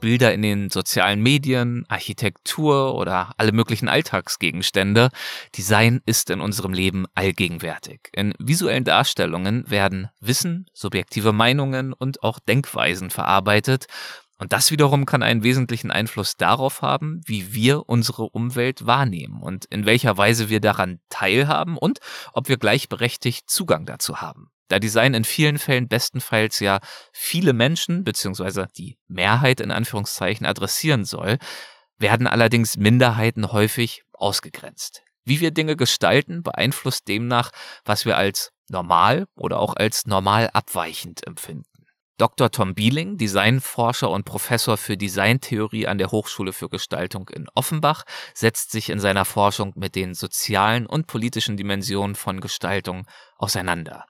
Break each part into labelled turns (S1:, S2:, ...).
S1: Bilder in den sozialen Medien, Architektur oder alle möglichen Alltagsgegenstände, Design ist in unserem Leben allgegenwärtig. In visuellen Darstellungen werden Wissen, subjektive Meinungen und auch Denkweisen verarbeitet. Und das wiederum kann einen wesentlichen Einfluss darauf haben, wie wir unsere Umwelt wahrnehmen und in welcher Weise wir daran teilhaben und ob wir gleichberechtigt Zugang dazu haben da Design in vielen Fällen bestenfalls ja viele Menschen beziehungsweise die Mehrheit in Anführungszeichen adressieren soll, werden allerdings Minderheiten häufig ausgegrenzt. Wie wir Dinge gestalten, beeinflusst demnach, was wir als normal oder auch als normal abweichend empfinden. Dr. Tom Bieling, Designforscher und Professor für Designtheorie an der Hochschule für Gestaltung in Offenbach, setzt sich in seiner Forschung mit den sozialen und politischen Dimensionen von Gestaltung auseinander.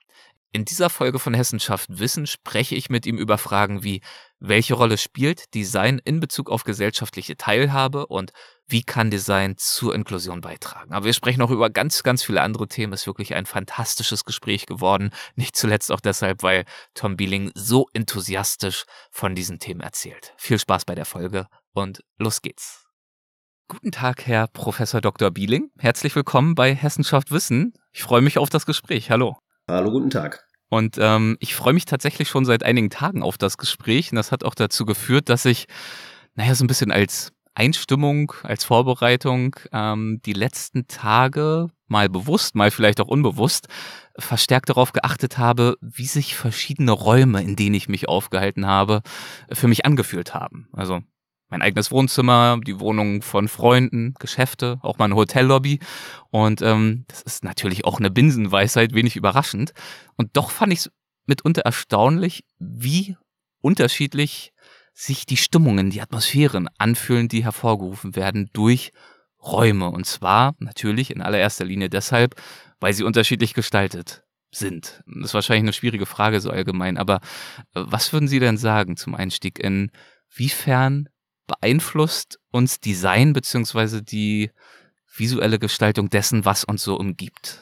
S1: In dieser Folge von Hessenschaft Wissen spreche ich mit ihm über Fragen wie, welche Rolle spielt Design in Bezug auf gesellschaftliche Teilhabe und wie kann Design zur Inklusion beitragen. Aber wir sprechen auch über ganz, ganz viele andere Themen. Es ist wirklich ein fantastisches Gespräch geworden. Nicht zuletzt auch deshalb, weil Tom Bieling so enthusiastisch von diesen Themen erzählt. Viel Spaß bei der Folge und los geht's. Guten Tag, Herr Professor Dr. Bieling. Herzlich willkommen bei Hessenschaft Wissen. Ich freue mich auf das Gespräch. Hallo.
S2: Hallo, guten Tag.
S1: Und ähm, ich freue mich tatsächlich schon seit einigen Tagen auf das Gespräch. Und das hat auch dazu geführt, dass ich, naja, so ein bisschen als Einstimmung, als Vorbereitung ähm, die letzten Tage mal bewusst, mal vielleicht auch unbewusst, verstärkt darauf geachtet habe, wie sich verschiedene Räume, in denen ich mich aufgehalten habe, für mich angefühlt haben. Also mein eigenes Wohnzimmer, die Wohnung von Freunden, Geschäfte, auch meine Hotellobby. Und ähm, das ist natürlich auch eine Binsenweisheit, wenig überraschend. Und doch fand ich es mitunter erstaunlich, wie unterschiedlich sich die Stimmungen, die Atmosphären anfühlen, die hervorgerufen werden durch Räume. Und zwar natürlich in allererster Linie deshalb, weil sie unterschiedlich gestaltet sind. Das ist wahrscheinlich eine schwierige Frage so allgemein, aber äh, was würden Sie denn sagen zum Einstieg? Inwiefern beeinflusst uns Design beziehungsweise die visuelle Gestaltung dessen, was uns so umgibt?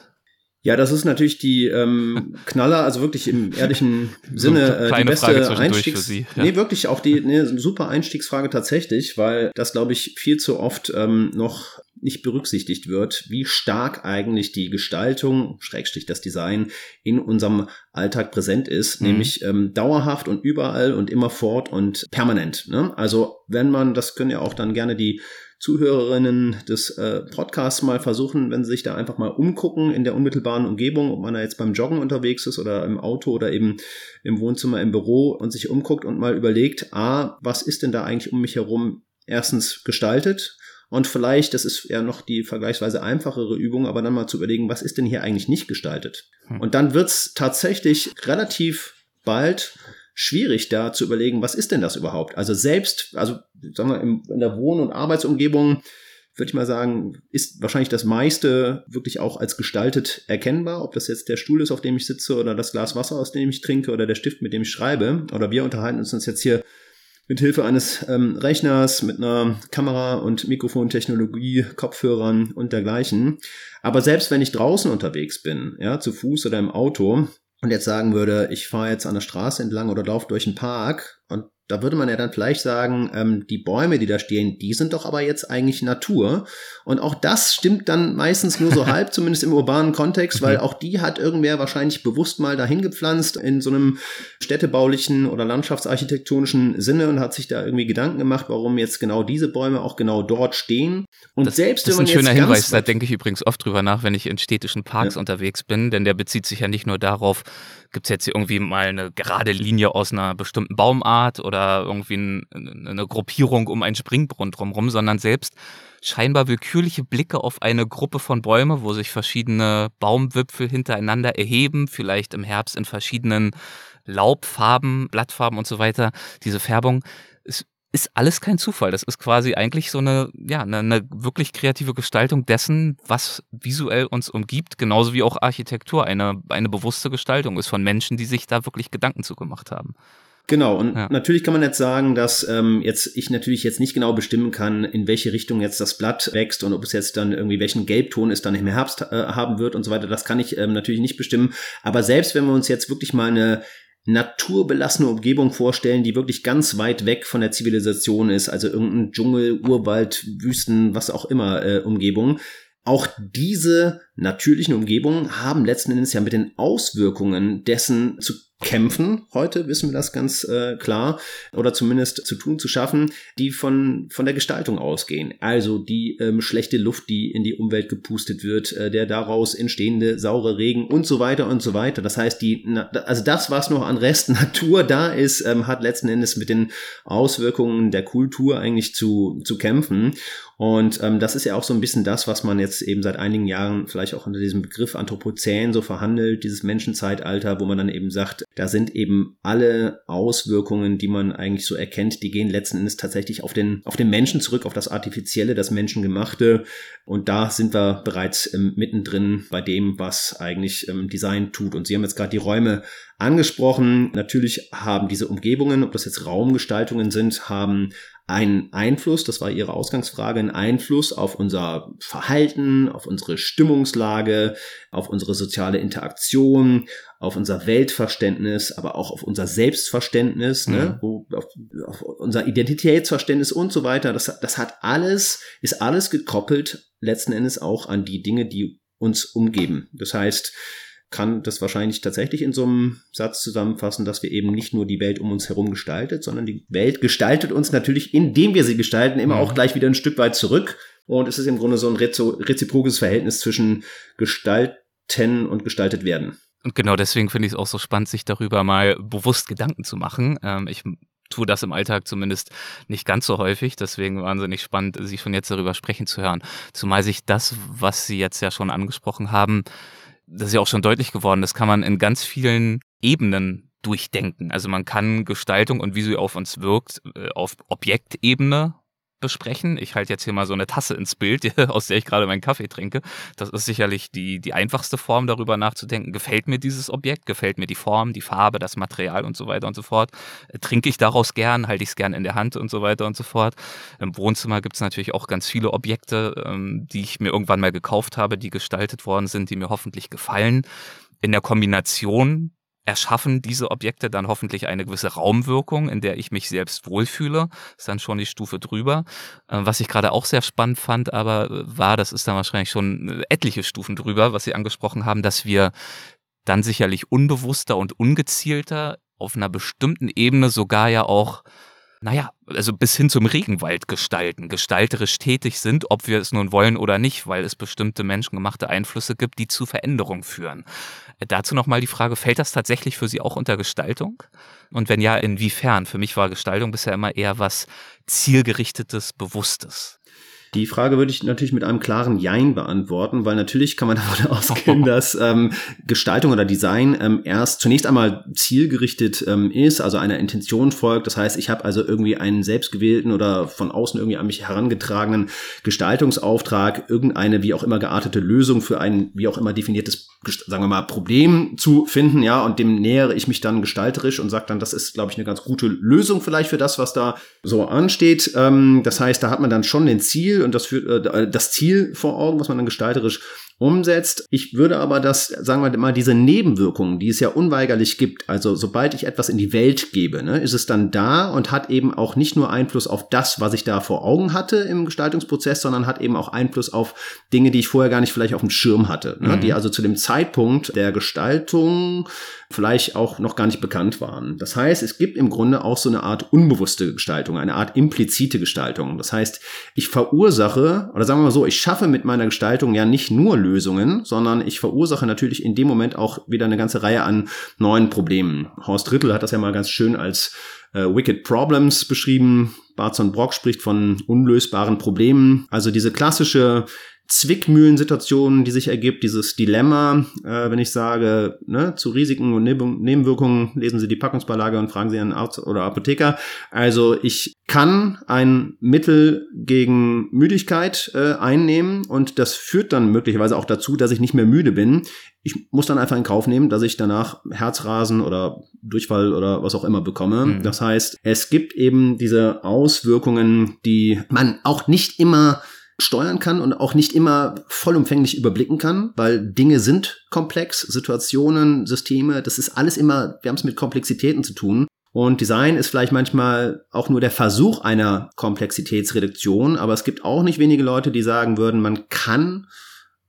S2: Ja, das ist natürlich die ähm, Knaller, also wirklich im ehrlichen Sinne
S1: so
S2: äh, die beste
S1: Einstiegs für Sie,
S2: ja. Nee, wirklich auch die nee, super Einstiegsfrage tatsächlich, weil das glaube ich viel zu oft ähm, noch nicht berücksichtigt wird, wie stark eigentlich die Gestaltung, Schrägstrich das Design in unserem Alltag präsent ist, mhm. nämlich ähm, dauerhaft und überall und immerfort und permanent. Ne? Also wenn man, das können ja auch dann gerne die Zuhörerinnen des äh, Podcasts mal versuchen, wenn sie sich da einfach mal umgucken in der unmittelbaren Umgebung, ob man da jetzt beim Joggen unterwegs ist oder im Auto oder eben im Wohnzimmer, im Büro und sich umguckt und mal überlegt, ah, was ist denn da eigentlich um mich herum erstens gestaltet und vielleicht, das ist ja noch die vergleichsweise einfachere Übung, aber dann mal zu überlegen, was ist denn hier eigentlich nicht gestaltet? Hm. Und dann wird's tatsächlich relativ bald schwierig da zu überlegen, was ist denn das überhaupt? Also selbst, also sagen wir, in der Wohn- und Arbeitsumgebung würde ich mal sagen, ist wahrscheinlich das meiste wirklich auch als gestaltet erkennbar, ob das jetzt der Stuhl ist, auf dem ich sitze oder das Glas Wasser, aus dem ich trinke oder der Stift, mit dem ich schreibe. Oder wir unterhalten uns jetzt hier mit Hilfe eines ähm, Rechners, mit einer Kamera- und Mikrofontechnologie, Kopfhörern und dergleichen. Aber selbst wenn ich draußen unterwegs bin, ja, zu Fuß oder im Auto und jetzt sagen würde, ich fahre jetzt an der Straße entlang oder laufe durch einen Park und da würde man ja dann vielleicht sagen, ähm, die Bäume, die da stehen, die sind doch aber jetzt eigentlich Natur. Und auch das stimmt dann meistens nur so halb, zumindest im urbanen Kontext, weil mhm. auch die hat irgendwer wahrscheinlich bewusst mal dahin gepflanzt in so einem städtebaulichen oder landschaftsarchitektonischen Sinne und hat sich da irgendwie Gedanken gemacht, warum jetzt genau diese Bäume auch genau dort stehen. Und
S1: das,
S2: selbst
S1: das ist ein schöner Hinweis, da denke ich übrigens oft drüber nach, wenn ich in städtischen Parks ja. unterwegs bin, denn der bezieht sich ja nicht nur darauf, gibt es jetzt hier irgendwie mal eine gerade Linie aus einer bestimmten Baumart oder irgendwie ein, eine Gruppierung um einen Springbrunnen drumherum, sondern selbst scheinbar willkürliche Blicke auf eine Gruppe von Bäumen, wo sich verschiedene Baumwipfel hintereinander erheben, vielleicht im Herbst in verschiedenen Laubfarben, Blattfarben und so weiter. Diese Färbung ist ist alles kein Zufall. Das ist quasi eigentlich so eine, ja, eine, eine, wirklich kreative Gestaltung dessen, was visuell uns umgibt, genauso wie auch Architektur eine, eine bewusste Gestaltung ist von Menschen, die sich da wirklich Gedanken zugemacht haben.
S2: Genau, und ja. natürlich kann man jetzt sagen, dass ähm, jetzt ich natürlich jetzt nicht genau bestimmen kann, in welche Richtung jetzt das Blatt wächst und ob es jetzt dann irgendwie welchen Gelbton es dann im Herbst äh, haben wird und so weiter. Das kann ich ähm, natürlich nicht bestimmen. Aber selbst wenn wir uns jetzt wirklich mal eine naturbelassene Umgebung vorstellen, die wirklich ganz weit weg von der Zivilisation ist, also irgendein Dschungel, Urwald, Wüsten, was auch immer äh, Umgebung. Auch diese natürlichen Umgebungen haben letzten Endes ja mit den Auswirkungen dessen zu kämpfen. Heute wissen wir das ganz äh, klar oder zumindest zu tun, zu schaffen, die von, von der Gestaltung ausgehen. Also die ähm, schlechte Luft, die in die Umwelt gepustet wird, äh, der daraus entstehende saure Regen und so weiter und so weiter. Das heißt, die, also das, was noch an Rest Natur da ist, ähm, hat letzten Endes mit den Auswirkungen der Kultur eigentlich zu, zu kämpfen. Und ähm, das ist ja auch so ein bisschen das, was man jetzt eben seit einigen Jahren vielleicht auch unter diesem Begriff Anthropozän so verhandelt, dieses Menschenzeitalter, wo man dann eben sagt, da sind eben alle Auswirkungen, die man eigentlich so erkennt, die gehen letzten Endes tatsächlich auf den, auf den Menschen zurück, auf das Artifizielle, das Menschengemachte. Und da sind wir bereits ähm, mittendrin bei dem, was eigentlich ähm, Design tut. Und Sie haben jetzt gerade die Räume angesprochen. Natürlich haben diese Umgebungen, ob das jetzt Raumgestaltungen sind, haben einen Einfluss, das war Ihre Ausgangsfrage, einen Einfluss auf unser Verhalten, auf unsere Stimmungslage, auf unsere soziale Interaktion, auf unser Weltverständnis, aber auch auf unser Selbstverständnis, ne, mhm. wo, auf, auf, unser Identitätsverständnis und so weiter. Das, das hat alles, ist alles gekoppelt letzten Endes auch an die Dinge, die uns umgeben. Das heißt, kann das wahrscheinlich tatsächlich in so einem Satz zusammenfassen, dass wir eben nicht nur die Welt um uns herum gestaltet, sondern die Welt gestaltet uns natürlich, indem wir sie gestalten, immer mhm. auch gleich wieder ein Stück weit zurück. Und es ist im Grunde so ein reziprokes Verhältnis zwischen Gestalten und gestaltet werden.
S1: Und genau deswegen finde ich es auch so spannend, sich darüber mal bewusst Gedanken zu machen. Ähm, ich tue das im Alltag zumindest nicht ganz so häufig. Deswegen wahnsinnig spannend, Sie schon jetzt darüber sprechen zu hören. Zumal sich das, was Sie jetzt ja schon angesprochen haben, das ist ja auch schon deutlich geworden, das kann man in ganz vielen Ebenen durchdenken. Also man kann Gestaltung und wie sie auf uns wirkt, äh, auf Objektebene besprechen. Ich halte jetzt hier mal so eine Tasse ins Bild, aus der ich gerade meinen Kaffee trinke. Das ist sicherlich die, die einfachste Form, darüber nachzudenken. Gefällt mir dieses Objekt? Gefällt mir die Form, die Farbe, das Material und so weiter und so fort? Trinke ich daraus gern? Halte ich es gern in der Hand und so weiter und so fort? Im Wohnzimmer gibt es natürlich auch ganz viele Objekte, ähm, die ich mir irgendwann mal gekauft habe, die gestaltet worden sind, die mir hoffentlich gefallen. In der Kombination erschaffen diese Objekte dann hoffentlich eine gewisse Raumwirkung, in der ich mich selbst wohlfühle. Ist dann schon die Stufe drüber. Äh, was ich gerade auch sehr spannend fand, aber äh, war, das ist dann wahrscheinlich schon etliche Stufen drüber, was Sie angesprochen haben, dass wir dann sicherlich unbewusster und ungezielter auf einer bestimmten Ebene sogar ja auch naja, also bis hin zum Regenwald gestalten, gestalterisch tätig sind, ob wir es nun wollen oder nicht, weil es bestimmte menschengemachte Einflüsse gibt, die zu Veränderungen führen. Äh, dazu nochmal die Frage, fällt das tatsächlich für Sie auch unter Gestaltung? Und wenn ja, inwiefern? Für mich war Gestaltung bisher immer eher was zielgerichtetes, bewusstes.
S2: Die Frage würde ich natürlich mit einem klaren Jein beantworten, weil natürlich kann man davon ausgehen, dass ähm, Gestaltung oder Design ähm, erst zunächst einmal zielgerichtet ähm, ist, also einer Intention folgt. Das heißt, ich habe also irgendwie einen selbstgewählten oder von außen irgendwie an mich herangetragenen Gestaltungsauftrag, irgendeine wie auch immer geartete Lösung für ein wie auch immer definiertes, sagen wir mal, Problem zu finden, ja, und dem nähere ich mich dann gestalterisch und sage dann, das ist, glaube ich, eine ganz gute Lösung vielleicht für das, was da so ansteht. Ähm, das heißt, da hat man dann schon den Ziel und das, für, äh, das Ziel vor Augen, was man dann gestalterisch umsetzt. Ich würde aber das, sagen wir mal, diese Nebenwirkungen, die es ja unweigerlich gibt, also sobald ich etwas in die Welt gebe, ne, ist es dann da und hat eben auch nicht nur Einfluss auf das, was ich da vor Augen hatte im Gestaltungsprozess, sondern hat eben auch Einfluss auf Dinge, die ich vorher gar nicht vielleicht auf dem Schirm hatte, ne, mhm. die also zu dem Zeitpunkt der Gestaltung vielleicht auch noch gar nicht bekannt waren. Das heißt, es gibt im Grunde auch so eine Art unbewusste Gestaltung, eine Art implizite Gestaltung. Das heißt, ich verursache, oder sagen wir mal so, ich schaffe mit meiner Gestaltung ja nicht nur Lösungen, sondern ich verursache natürlich in dem Moment auch wieder eine ganze Reihe an neuen Problemen. Horst Rittel hat das ja mal ganz schön als äh, Wicked Problems beschrieben. Barzon Brock spricht von unlösbaren Problemen. Also diese klassische Zwickmühlensituation, die sich ergibt, dieses Dilemma, äh, wenn ich sage, ne, zu Risiken und Nebenwirkungen lesen Sie die Packungsbeilage und fragen Sie einen Arzt oder Apotheker. Also ich kann ein Mittel gegen Müdigkeit äh, einnehmen und das führt dann möglicherweise auch dazu, dass ich nicht mehr müde bin. Ich muss dann einfach in Kauf nehmen, dass ich danach Herzrasen oder Durchfall oder was auch immer bekomme. Mhm. Das heißt, es gibt eben diese Auswirkungen, die man auch nicht immer steuern kann und auch nicht immer vollumfänglich überblicken kann, weil Dinge sind komplex, Situationen, Systeme, das ist alles immer, wir haben es mit Komplexitäten zu tun. Und Design ist vielleicht manchmal auch nur der Versuch einer Komplexitätsreduktion, aber es gibt auch nicht wenige Leute, die sagen würden, man kann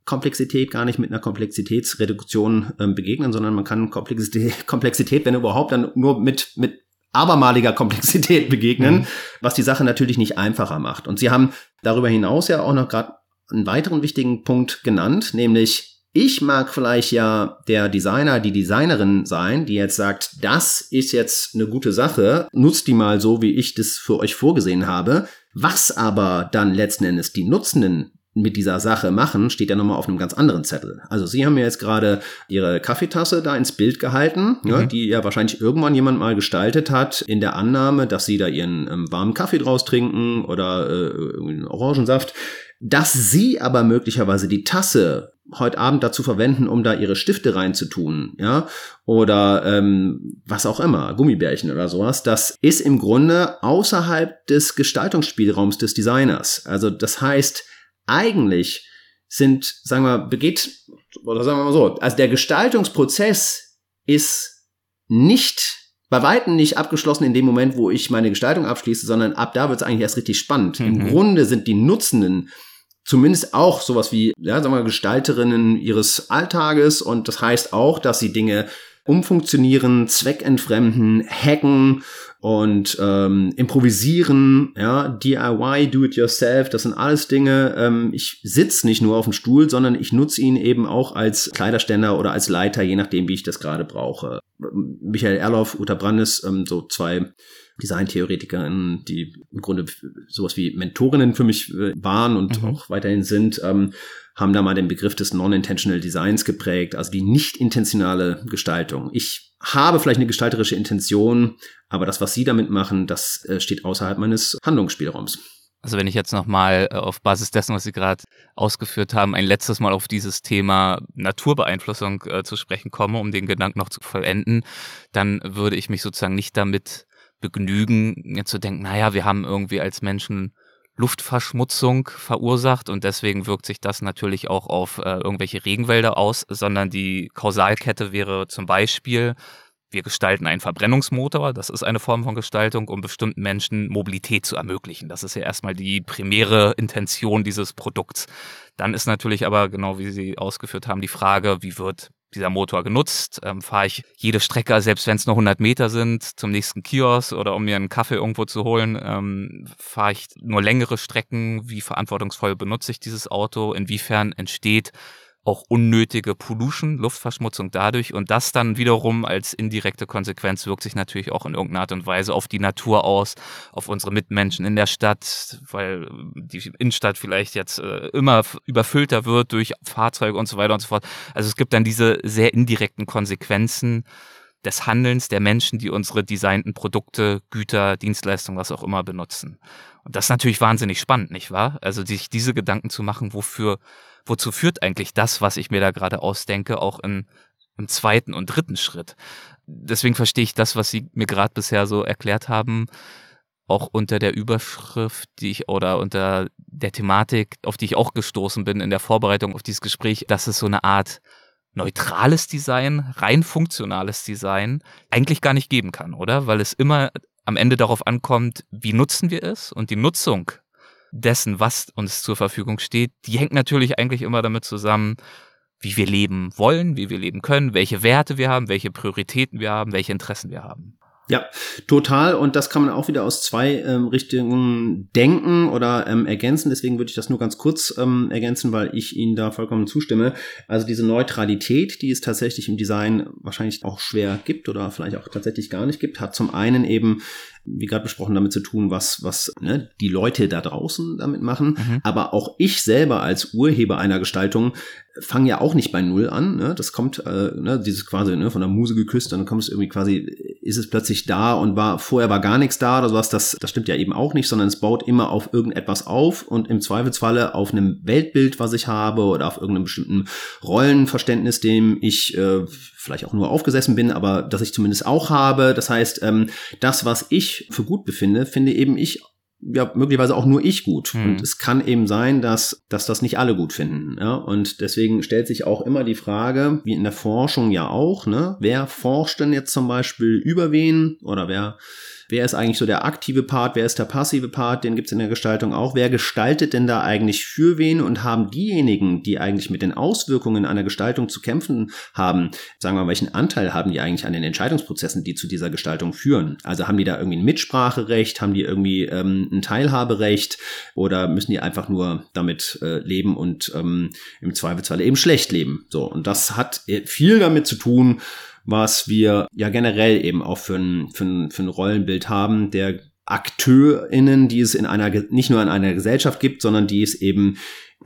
S2: Komplexität gar nicht mit einer Komplexitätsreduktion ähm, begegnen, sondern man kann Komplexität, Komplexität, wenn überhaupt, dann nur mit, mit abermaliger Komplexität begegnen, mhm. was die Sache natürlich nicht einfacher macht. Und Sie haben darüber hinaus ja auch noch gerade einen weiteren wichtigen Punkt genannt, nämlich ich mag vielleicht ja der Designer, die Designerin sein, die jetzt sagt, das ist jetzt eine gute Sache, nutzt die mal so, wie ich das für euch vorgesehen habe. Was aber dann letzten Endes die Nutzenden mit dieser Sache machen, steht ja nochmal auf einem ganz anderen Zettel. Also Sie haben ja jetzt gerade Ihre Kaffeetasse da ins Bild gehalten, mhm. ja, die ja wahrscheinlich irgendwann jemand mal gestaltet hat, in der Annahme, dass Sie da Ihren ähm, warmen Kaffee draus trinken oder äh, Orangensaft. Dass Sie aber möglicherweise die Tasse heute Abend dazu verwenden, um da ihre Stifte reinzutun, ja, oder ähm, was auch immer, Gummibärchen oder sowas, das ist im Grunde außerhalb des Gestaltungsspielraums des Designers. Also das heißt, eigentlich sind, sagen wir, begeht, oder sagen wir mal so, also der Gestaltungsprozess ist nicht bei weitem nicht abgeschlossen in dem Moment, wo ich meine Gestaltung abschließe, sondern ab da wird es eigentlich erst richtig spannend. Mhm. Im Grunde sind die Nutzenden zumindest auch sowas wie, ja, sagen wir, Gestalterinnen ihres Alltages und das heißt auch, dass sie Dinge umfunktionieren, zweckentfremden, hacken und ähm, improvisieren, ja, DIY, do it yourself, das sind alles Dinge. Ähm, ich sitze nicht nur auf dem Stuhl, sondern ich nutze ihn eben auch als Kleiderständer oder als Leiter, je nachdem, wie ich das gerade brauche. Michael Erloff, Uta Brandes, ähm, so zwei Designtheoretikerinnen, die im Grunde sowas wie Mentorinnen für mich äh, waren und mhm. auch weiterhin sind, ähm, haben da mal den Begriff des Non-Intentional Designs geprägt, also die nicht intentionale Gestaltung. Ich habe vielleicht eine gestalterische Intention, aber das, was Sie damit machen, das äh, steht außerhalb meines Handlungsspielraums.
S1: Also wenn ich jetzt nochmal äh, auf Basis dessen, was Sie gerade ausgeführt haben, ein letztes Mal auf dieses Thema Naturbeeinflussung äh, zu sprechen komme, um den Gedanken noch zu vollenden, dann würde ich mich sozusagen nicht damit begnügen, jetzt zu denken, naja, wir haben irgendwie als Menschen Luftverschmutzung verursacht und deswegen wirkt sich das natürlich auch auf äh, irgendwelche Regenwälder aus, sondern die Kausalkette wäre zum Beispiel, wir gestalten einen Verbrennungsmotor, das ist eine Form von Gestaltung, um bestimmten Menschen Mobilität zu ermöglichen. Das ist ja erstmal die primäre Intention dieses Produkts. Dann ist natürlich aber, genau wie Sie ausgeführt haben, die Frage, wie wird dieser Motor genutzt? Ähm, Fahre ich jede Strecke, selbst wenn es nur 100 Meter sind, zum nächsten Kiosk oder um mir einen Kaffee irgendwo zu holen? Ähm, Fahre ich nur längere Strecken? Wie verantwortungsvoll benutze ich dieses Auto? Inwiefern entsteht auch unnötige Pollution, Luftverschmutzung dadurch und das dann wiederum als indirekte Konsequenz wirkt sich natürlich auch in irgendeiner Art und Weise auf die Natur aus, auf unsere Mitmenschen in der Stadt, weil die Innenstadt vielleicht jetzt äh, immer überfüllter wird durch Fahrzeuge und so weiter und so fort. Also es gibt dann diese sehr indirekten Konsequenzen des Handelns der Menschen, die unsere designten Produkte, Güter, Dienstleistungen, was auch immer benutzen. Und das ist natürlich wahnsinnig spannend, nicht wahr? Also sich diese Gedanken zu machen, wofür wozu führt eigentlich das, was ich mir da gerade ausdenke, auch in, im zweiten und dritten Schritt. Deswegen verstehe ich das, was Sie mir gerade bisher so erklärt haben, auch unter der Überschrift, die ich oder unter der Thematik, auf die ich auch gestoßen bin in der Vorbereitung auf dieses Gespräch, dass es so eine Art neutrales Design, rein funktionales Design eigentlich gar nicht geben kann, oder? Weil es immer am Ende darauf ankommt, wie nutzen wir es und die Nutzung dessen, was uns zur Verfügung steht, die hängt natürlich eigentlich immer damit zusammen, wie wir leben wollen, wie wir leben können, welche Werte wir haben, welche Prioritäten wir haben, welche Interessen wir haben.
S2: Ja, total. Und das kann man auch wieder aus zwei ähm, Richtungen denken oder ähm, ergänzen. Deswegen würde ich das nur ganz kurz ähm, ergänzen, weil ich Ihnen da vollkommen zustimme. Also diese Neutralität, die es tatsächlich im Design wahrscheinlich auch schwer gibt oder vielleicht auch tatsächlich gar nicht gibt, hat zum einen eben wie gerade besprochen, damit zu tun, was, was ne, die Leute da draußen damit machen. Mhm. Aber auch ich selber als Urheber einer Gestaltung fange ja auch nicht bei Null an. Ne? Das kommt, äh, ne, dieses quasi ne, von der Muse geküsst, dann kommt es irgendwie quasi, ist es plötzlich da und war vorher war gar nichts da oder sowas. Das, das stimmt ja eben auch nicht, sondern es baut immer auf irgendetwas auf und im Zweifelsfalle auf einem Weltbild, was ich habe oder auf irgendeinem bestimmten Rollenverständnis, dem ich äh, vielleicht auch nur aufgesessen bin, aber das ich zumindest auch habe. Das heißt, ähm, das, was ich für gut befinde, finde eben ich ja möglicherweise auch nur ich gut. Mhm. Und es kann eben sein, dass, dass das nicht alle gut finden. Ja? Und deswegen stellt sich auch immer die Frage, wie in der Forschung ja auch, ne, wer forscht denn jetzt zum Beispiel über wen oder wer Wer ist eigentlich so der aktive Part, wer ist der passive Part, den gibt's in der Gestaltung auch. Wer gestaltet denn da eigentlich für wen und haben diejenigen, die eigentlich mit den Auswirkungen einer Gestaltung zu kämpfen haben, sagen wir mal, welchen Anteil haben die eigentlich an den Entscheidungsprozessen, die zu dieser Gestaltung führen? Also haben die da irgendwie ein Mitspracherecht, haben die irgendwie ähm, ein Teilhaberecht oder müssen die einfach nur damit äh, leben und ähm, im Zweifelsfall eben schlecht leben? So, und das hat äh, viel damit zu tun, was wir ja generell eben auch für ein, für ein, für ein Rollenbild haben, der AkteurInnen, die es in einer, nicht nur in einer Gesellschaft gibt, sondern die es eben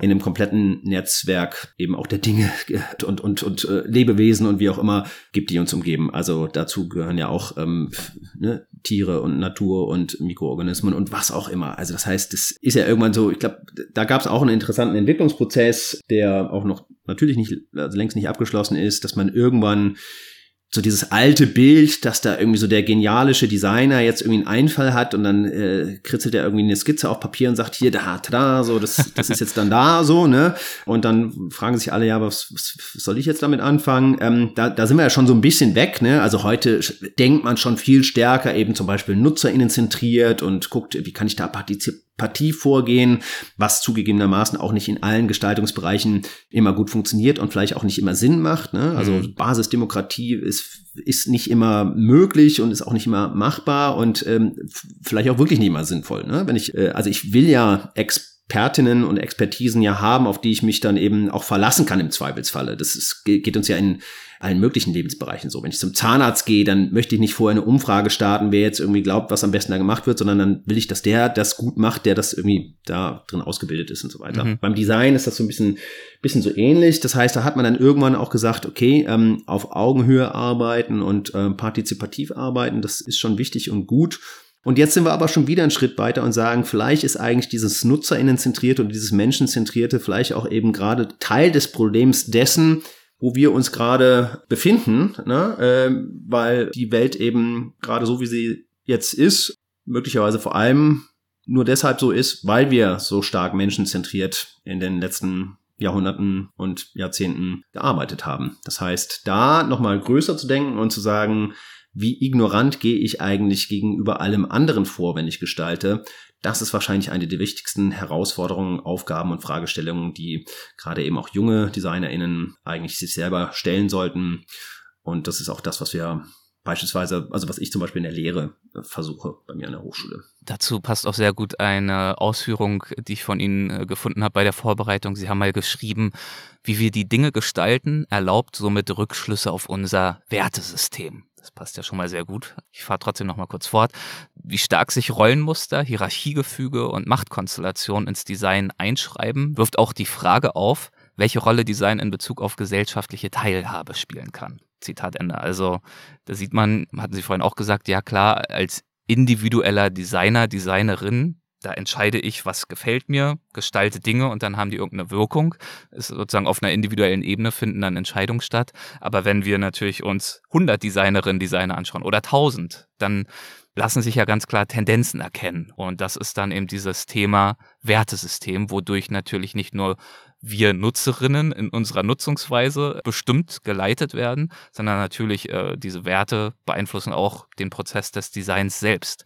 S2: in einem kompletten Netzwerk eben auch der Dinge und, und, und äh, Lebewesen und wie auch immer gibt, die uns umgeben. Also dazu gehören ja auch ähm, ne, Tiere und Natur und Mikroorganismen und was auch immer. Also das heißt, das ist ja irgendwann so, ich glaube, da gab es auch einen interessanten Entwicklungsprozess, der auch noch natürlich nicht, also längst nicht abgeschlossen ist, dass man irgendwann so dieses alte Bild, dass da irgendwie so der genialische Designer jetzt irgendwie einen Einfall hat und dann äh, kritzelt er irgendwie eine Skizze auf Papier und sagt, hier, da, da, so, das, das ist jetzt dann da, so, ne? Und dann fragen sich alle, ja, was, was soll ich jetzt damit anfangen? Ähm, da, da sind wir ja schon so ein bisschen weg, ne? Also heute denkt man schon viel stärker eben zum Beispiel NutzerInnen zentriert und guckt, wie kann ich da partizipieren Partie vorgehen, was zugegebenermaßen auch nicht in allen Gestaltungsbereichen immer gut funktioniert und vielleicht auch nicht immer Sinn macht. Ne? Also mhm. Basisdemokratie ist, ist nicht immer möglich und ist auch nicht immer machbar und ähm, vielleicht auch wirklich nicht immer sinnvoll. Ne? Wenn ich, äh, also ich will ja Expertinnen und Expertisen ja haben, auf die ich mich dann eben auch verlassen kann im Zweifelsfalle. Das ist, geht uns ja in allen möglichen Lebensbereichen so. Wenn ich zum Zahnarzt gehe, dann möchte ich nicht vorher eine Umfrage starten, wer jetzt irgendwie glaubt, was am besten da gemacht wird, sondern dann will ich, dass der das gut macht, der das irgendwie da drin ausgebildet ist und so weiter. Mhm. Beim Design ist das so ein bisschen, bisschen so ähnlich. Das heißt, da hat man dann irgendwann auch gesagt, okay, ähm, auf Augenhöhe arbeiten und äh, partizipativ arbeiten, das ist schon wichtig und gut. Und jetzt sind wir aber schon wieder einen Schritt weiter und sagen, vielleicht ist eigentlich dieses Nutzerinnenzentrierte und dieses Menschenzentrierte vielleicht auch eben gerade Teil des Problems dessen, wo wir uns gerade befinden, ne? äh, weil die Welt eben gerade so, wie sie jetzt ist, möglicherweise vor allem nur deshalb so ist, weil wir so stark menschenzentriert in den letzten Jahrhunderten und Jahrzehnten gearbeitet haben. Das heißt, da nochmal größer zu denken und zu sagen, wie ignorant gehe ich eigentlich gegenüber allem anderen vor, wenn ich gestalte, das ist wahrscheinlich eine der wichtigsten Herausforderungen, Aufgaben und Fragestellungen, die gerade eben auch junge DesignerInnen eigentlich sich selber stellen sollten. Und das ist auch das, was wir beispielsweise, also was ich zum Beispiel in der Lehre äh, versuche bei mir an der Hochschule.
S1: Dazu passt auch sehr gut eine Ausführung, die ich von Ihnen äh, gefunden habe bei der Vorbereitung. Sie haben mal geschrieben, wie wir die Dinge gestalten, erlaubt somit Rückschlüsse auf unser Wertesystem. Das passt ja schon mal sehr gut. Ich fahre trotzdem noch mal kurz fort. Wie stark sich Rollenmuster, Hierarchiegefüge und Machtkonstellationen ins Design einschreiben, wirft auch die Frage auf, welche Rolle Design in Bezug auf gesellschaftliche Teilhabe spielen kann. Zitat Ende. Also da sieht man, hatten Sie vorhin auch gesagt, ja klar, als individueller Designer, Designerin da entscheide ich, was gefällt mir, gestalte Dinge und dann haben die irgendeine Wirkung. Ist sozusagen auf einer individuellen Ebene finden dann Entscheidungen statt. Aber wenn wir natürlich uns 100 Designerinnen, Designer anschauen oder 1000, dann lassen sich ja ganz klar Tendenzen erkennen. Und das ist dann eben dieses Thema Wertesystem, wodurch natürlich nicht nur wir Nutzerinnen in unserer Nutzungsweise bestimmt geleitet werden, sondern natürlich äh, diese Werte beeinflussen auch den Prozess des Designs selbst.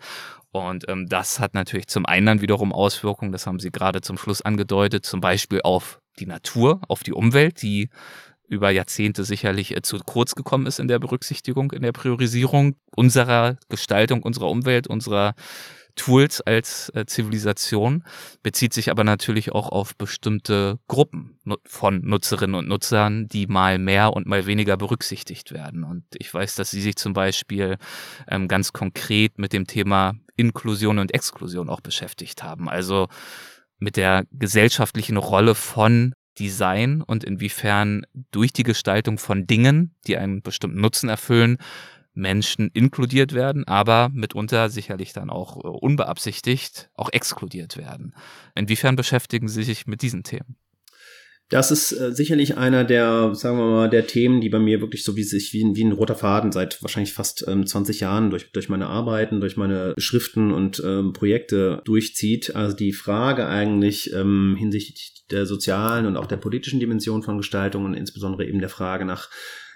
S1: Und ähm, das hat natürlich zum einen dann wiederum Auswirkungen, das haben Sie gerade zum Schluss angedeutet, zum Beispiel auf die Natur, auf die Umwelt, die über Jahrzehnte sicherlich äh, zu kurz gekommen ist in der Berücksichtigung, in der Priorisierung unserer Gestaltung, unserer Umwelt, unserer Tools als äh, Zivilisation, bezieht sich aber natürlich auch auf bestimmte Gruppen von Nutzerinnen und Nutzern, die mal mehr und mal weniger berücksichtigt werden. Und ich weiß, dass Sie sich zum Beispiel ähm, ganz konkret mit dem Thema Inklusion und Exklusion auch beschäftigt haben. Also mit der gesellschaftlichen Rolle von Design und inwiefern durch die Gestaltung von Dingen, die einen bestimmten Nutzen erfüllen, Menschen inkludiert werden, aber mitunter sicherlich dann auch äh, unbeabsichtigt auch exkludiert werden. Inwiefern beschäftigen Sie sich mit diesen Themen?
S2: Das ist äh, sicherlich einer der, sagen wir mal, der Themen, die bei mir wirklich so wie sich wie ein, wie ein roter Faden seit wahrscheinlich fast ähm, 20 Jahren durch, durch meine Arbeiten, durch meine Schriften und ähm, Projekte durchzieht. Also die Frage eigentlich ähm, hinsichtlich der sozialen und auch der politischen Dimension von Gestaltung und insbesondere eben der Frage nach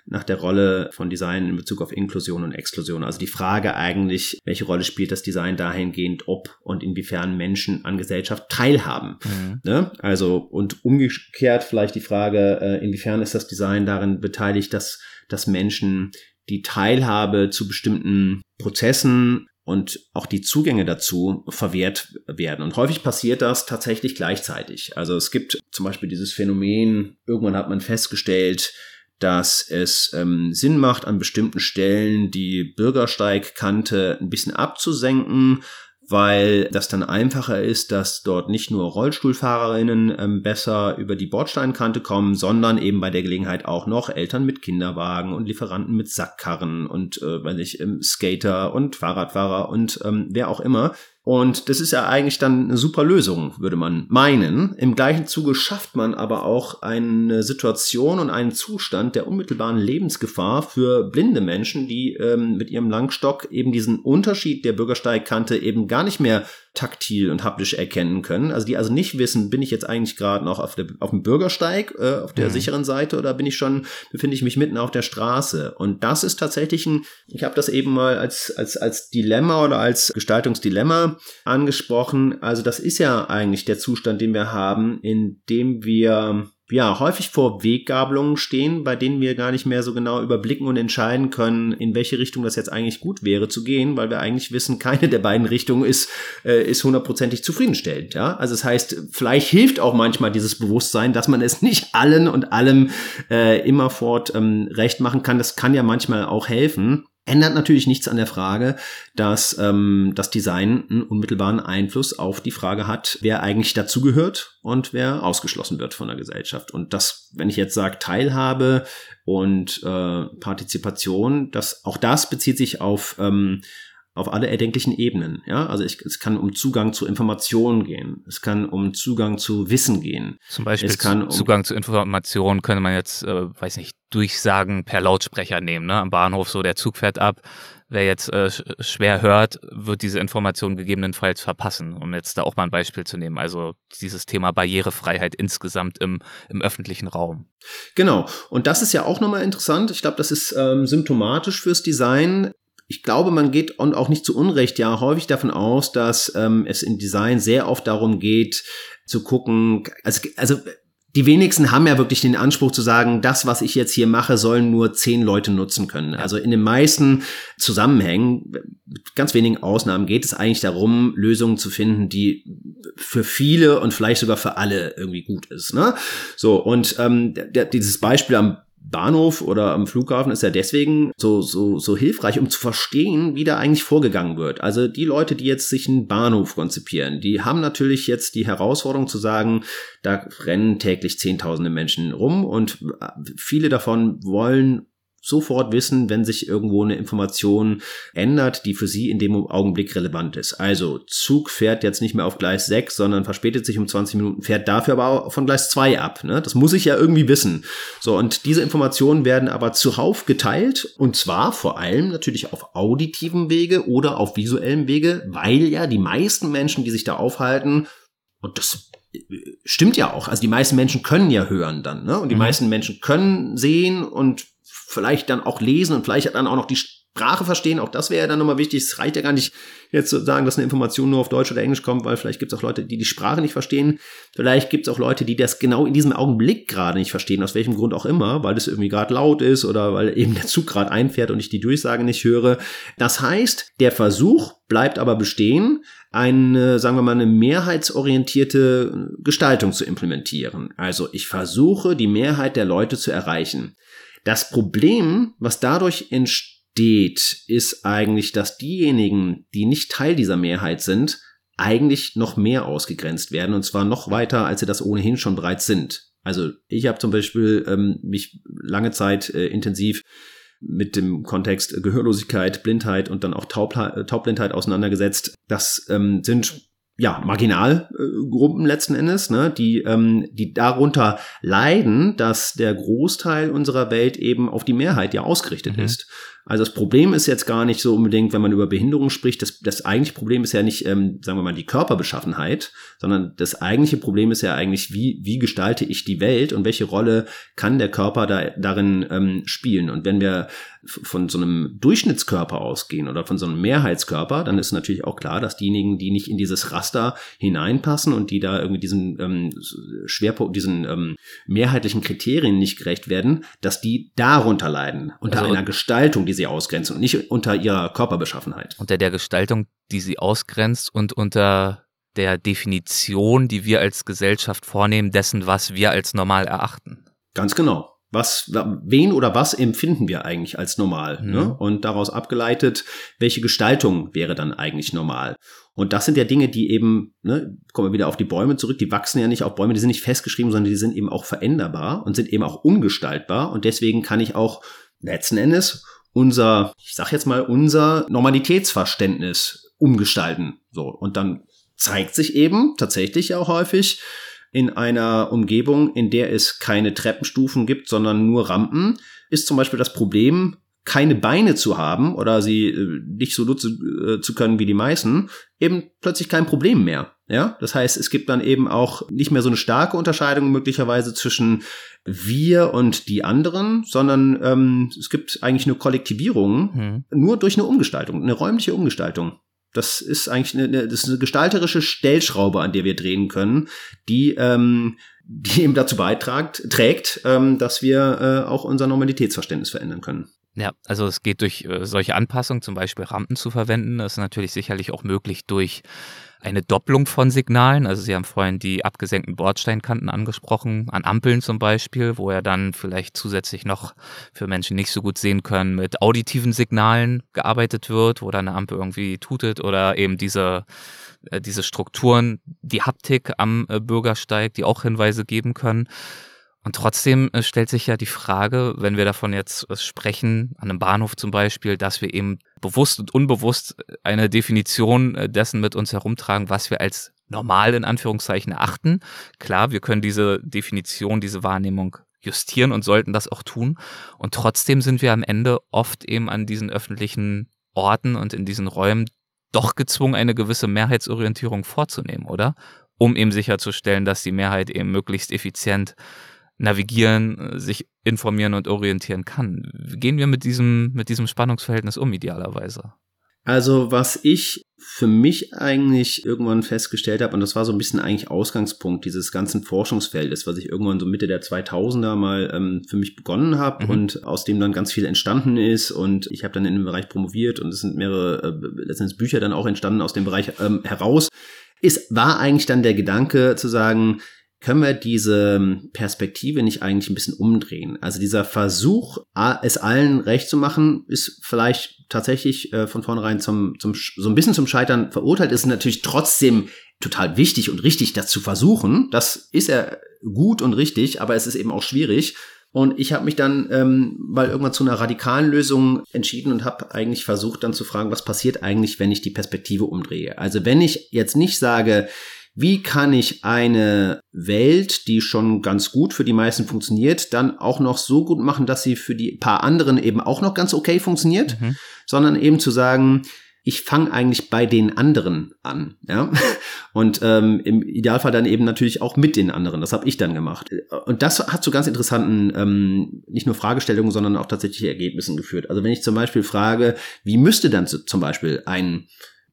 S2: nach der Rolle von Design in Bezug auf Inklusion und Exklusion. Also die Frage eigentlich, welche Rolle spielt das Design dahingehend, ob und inwiefern Menschen an Gesellschaft teilhaben. Mhm. Ne? Also und umgekehrt vielleicht die Frage, äh, inwiefern ist das Design darin beteiligt, dass, dass Menschen die Teilhabe zu bestimmten Prozessen und auch die Zugänge dazu verwehrt werden. Und häufig passiert das tatsächlich gleichzeitig. Also es gibt zum Beispiel dieses Phänomen, irgendwann hat man festgestellt, dass es ähm, Sinn macht, an bestimmten Stellen die Bürgersteigkante ein bisschen abzusenken, weil das dann einfacher ist, dass dort nicht nur Rollstuhlfahrerinnen ähm, besser über die Bordsteinkante kommen, sondern eben bei der Gelegenheit auch noch Eltern mit Kinderwagen und Lieferanten mit Sackkarren und äh, weiß ich, ähm, Skater und Fahrradfahrer und ähm, wer auch immer und das ist ja eigentlich dann eine super Lösung, würde man meinen. Im gleichen Zuge schafft man aber auch eine Situation und einen Zustand der unmittelbaren Lebensgefahr für blinde Menschen, die ähm, mit ihrem Langstock eben diesen Unterschied der Bürgersteigkante eben gar nicht mehr taktil und haptisch erkennen können. Also die also nicht wissen, bin ich jetzt eigentlich gerade noch auf, der, auf dem Bürgersteig, äh, auf der mhm. sicheren Seite oder bin ich schon, befinde ich mich mitten auf der Straße. Und das ist tatsächlich ein, ich habe das eben mal als, als, als Dilemma oder als Gestaltungsdilemma angesprochen. Also das ist ja eigentlich der Zustand, den wir haben, in dem wir ja, häufig vor Weggabelungen stehen, bei denen wir gar nicht mehr so genau überblicken und entscheiden können, in welche Richtung das jetzt eigentlich gut wäre zu gehen, weil wir eigentlich wissen, keine der beiden Richtungen ist, äh, ist hundertprozentig zufriedenstellend, ja. Also das heißt, vielleicht hilft auch manchmal dieses Bewusstsein, dass man es nicht allen und allem äh, immerfort ähm, recht machen kann. Das kann ja manchmal auch helfen. Ändert natürlich nichts an der Frage, dass ähm, das Design einen unmittelbaren Einfluss auf die Frage hat, wer eigentlich dazugehört und wer ausgeschlossen wird von der Gesellschaft. Und das, wenn ich jetzt sage Teilhabe und äh, Partizipation, das auch das bezieht sich auf ähm, auf alle erdenklichen Ebenen. Ja, also ich, es kann um Zugang zu Informationen gehen. Es kann um Zugang zu Wissen gehen.
S1: Zum Beispiel kann um Zugang zu Informationen könnte man jetzt, äh, weiß nicht, Durchsagen per Lautsprecher nehmen. Ne? Am Bahnhof so der Zug fährt ab. Wer jetzt äh, schwer hört, wird diese Information gegebenenfalls verpassen, um jetzt da auch mal ein Beispiel zu nehmen. Also dieses Thema Barrierefreiheit insgesamt im, im öffentlichen Raum.
S2: Genau. Und das ist ja auch nochmal interessant. Ich glaube, das ist ähm, symptomatisch fürs Design ich glaube, man geht und auch nicht zu Unrecht ja häufig davon aus, dass ähm, es im Design sehr oft darum geht, zu gucken, also, also die wenigsten haben ja wirklich den Anspruch zu sagen, das, was ich jetzt hier mache, sollen nur zehn Leute nutzen können. Also in den meisten Zusammenhängen, mit ganz wenigen Ausnahmen, geht es eigentlich darum, Lösungen zu finden, die für viele und vielleicht sogar für alle irgendwie gut ist. Ne? So, und ähm, dieses Beispiel am Bahnhof oder am Flughafen ist ja deswegen so, so, so hilfreich, um zu verstehen, wie da eigentlich vorgegangen wird. Also die Leute, die jetzt sich einen Bahnhof konzipieren, die haben natürlich jetzt die Herausforderung zu sagen, da rennen täglich Zehntausende Menschen rum und viele davon wollen sofort wissen, wenn sich irgendwo eine Information ändert, die für sie in dem Augenblick relevant ist. Also Zug fährt jetzt nicht mehr auf Gleis 6, sondern verspätet sich um 20 Minuten, fährt dafür aber auch von Gleis 2 ab. Ne? Das muss ich ja irgendwie wissen. So, und diese Informationen werden aber zuhauf geteilt und zwar vor allem natürlich auf auditiven Wege oder auf visuellem Wege, weil ja die meisten Menschen, die sich da aufhalten, und das stimmt ja auch. Also die meisten Menschen können ja hören dann, ne? Und die mhm. meisten Menschen können sehen und vielleicht dann auch lesen und vielleicht dann auch noch die Sprache verstehen. Auch das wäre ja dann nochmal wichtig. Es reicht ja gar nicht jetzt zu sagen, dass eine Information nur auf Deutsch oder Englisch kommt, weil vielleicht gibt es auch Leute, die die Sprache nicht verstehen. Vielleicht gibt es auch Leute, die das genau in diesem Augenblick gerade nicht verstehen, aus welchem Grund auch immer, weil es irgendwie gerade laut ist oder weil eben der Zug gerade einfährt und ich die Durchsage nicht höre. Das heißt, der Versuch bleibt aber bestehen, eine, sagen wir mal, eine mehrheitsorientierte Gestaltung zu implementieren. Also ich versuche, die Mehrheit der Leute zu erreichen. Das Problem, was dadurch entsteht, ist eigentlich, dass diejenigen, die nicht Teil dieser Mehrheit sind, eigentlich noch mehr ausgegrenzt werden und zwar noch weiter, als sie das ohnehin schon bereits sind. Also ich habe zum Beispiel ähm, mich lange Zeit äh, intensiv mit dem Kontext Gehörlosigkeit, Blindheit und dann auch Taub, Taubblindheit auseinandergesetzt. Das ähm, sind ja, Marginalgruppen letzten Endes, ne, die, ähm, die darunter leiden, dass der Großteil unserer Welt eben auf die Mehrheit ja ausgerichtet mhm. ist. Also das Problem ist jetzt gar nicht so unbedingt, wenn man über Behinderung spricht, das, das eigentliche Problem ist ja nicht, ähm, sagen wir mal, die Körperbeschaffenheit, sondern das eigentliche Problem ist ja eigentlich, wie, wie gestalte ich die Welt und welche Rolle kann der Körper da, darin ähm, spielen. Und wenn wir von so einem Durchschnittskörper ausgehen oder von so einem Mehrheitskörper, dann ist natürlich auch klar, dass diejenigen, die nicht in dieses Raster hineinpassen und die da irgendwie diesen ähm, Schwerpunkt, diesen ähm, mehrheitlichen Kriterien nicht gerecht werden, dass die darunter leiden, unter also, einer Gestaltung, die sie ausgrenzen und nicht unter ihrer Körperbeschaffenheit.
S1: Unter der Gestaltung, die sie ausgrenzt und unter der Definition, die wir als Gesellschaft vornehmen, dessen, was wir als normal erachten.
S2: Ganz genau. Was, wen oder was empfinden wir eigentlich als normal? Mhm. Ne? Und daraus abgeleitet, welche Gestaltung wäre dann eigentlich normal? Und das sind ja Dinge, die eben, ne, kommen wir wieder auf die Bäume zurück, die wachsen ja nicht auf Bäume, die sind nicht festgeschrieben, sondern die sind eben auch veränderbar und sind eben auch umgestaltbar. Und deswegen kann ich auch letzten Endes unser, ich sag jetzt mal, unser Normalitätsverständnis umgestalten. So. Und dann zeigt sich eben tatsächlich ja auch häufig, in einer Umgebung, in der es keine Treppenstufen gibt, sondern nur Rampen, ist zum Beispiel das Problem, keine Beine zu haben oder sie äh, nicht so nutzen äh, zu können wie die meisten, eben plötzlich kein Problem mehr. Ja, das heißt, es gibt dann eben auch nicht mehr so eine starke Unterscheidung möglicherweise zwischen wir und die anderen, sondern ähm, es gibt eigentlich nur Kollektivierungen, hm. nur durch eine Umgestaltung, eine räumliche Umgestaltung. Das ist eigentlich eine, das ist eine gestalterische Stellschraube, an der wir drehen können, die, ähm, die eben dazu beitragt, trägt, ähm, dass wir äh, auch unser Normalitätsverständnis verändern können.
S1: Ja, also es geht durch äh, solche Anpassungen, zum Beispiel Rampen zu verwenden. Das ist natürlich sicherlich auch möglich durch eine Doppelung von Signalen. Also Sie haben vorhin die abgesenkten Bordsteinkanten angesprochen, an Ampeln zum Beispiel, wo er dann vielleicht zusätzlich noch für Menschen nicht so gut sehen können, mit auditiven Signalen gearbeitet wird, wo dann eine Ampel irgendwie tutet oder eben diese äh, diese Strukturen, die Haptik am äh, Bürgersteig, die auch Hinweise geben können. Und trotzdem äh, stellt sich ja die Frage, wenn wir davon jetzt äh, sprechen, an einem Bahnhof zum Beispiel, dass wir eben bewusst und unbewusst äh, eine Definition dessen mit uns herumtragen, was wir als normal in Anführungszeichen erachten. Klar, wir können diese Definition, diese Wahrnehmung justieren und sollten das auch tun. Und trotzdem sind wir am Ende oft eben an diesen öffentlichen Orten und in diesen Räumen doch gezwungen, eine gewisse Mehrheitsorientierung vorzunehmen, oder? Um eben sicherzustellen, dass die Mehrheit eben möglichst effizient navigieren, sich informieren und orientieren kann. Wie gehen wir mit diesem, mit diesem Spannungsverhältnis um, idealerweise?
S2: Also, was ich für mich eigentlich irgendwann festgestellt habe, und das war so ein bisschen eigentlich Ausgangspunkt dieses ganzen Forschungsfeldes, was ich irgendwann so Mitte der 2000er mal ähm, für mich begonnen habe mhm. und aus dem dann ganz viel entstanden ist. Und ich habe dann in dem Bereich promoviert und es sind mehrere äh, letztendlich Bücher dann auch entstanden aus dem Bereich ähm, heraus. Ist, war eigentlich dann der Gedanke zu sagen, können wir diese Perspektive nicht eigentlich ein bisschen umdrehen? Also dieser Versuch, es allen recht zu machen, ist vielleicht tatsächlich äh, von vornherein zum, zum, so ein bisschen zum Scheitern verurteilt. Ist natürlich trotzdem total wichtig und richtig, das zu versuchen. Das ist ja gut und richtig, aber es ist eben auch schwierig. Und ich habe mich dann ähm, mal irgendwann zu einer radikalen Lösung entschieden und habe eigentlich versucht dann zu fragen, was passiert eigentlich, wenn ich die Perspektive umdrehe? Also wenn ich jetzt nicht sage, wie kann ich eine Welt, die schon ganz gut für die meisten funktioniert, dann auch noch so gut machen, dass sie für die paar anderen eben auch noch ganz okay funktioniert, mhm. sondern eben zu sagen, ich fange eigentlich bei den anderen an, ja. Und ähm, im Idealfall dann eben natürlich auch mit den anderen. Das habe ich dann gemacht. Und das hat zu ganz interessanten, ähm, nicht nur Fragestellungen, sondern auch tatsächlich Ergebnissen geführt. Also wenn ich zum Beispiel frage, wie müsste dann zum Beispiel ein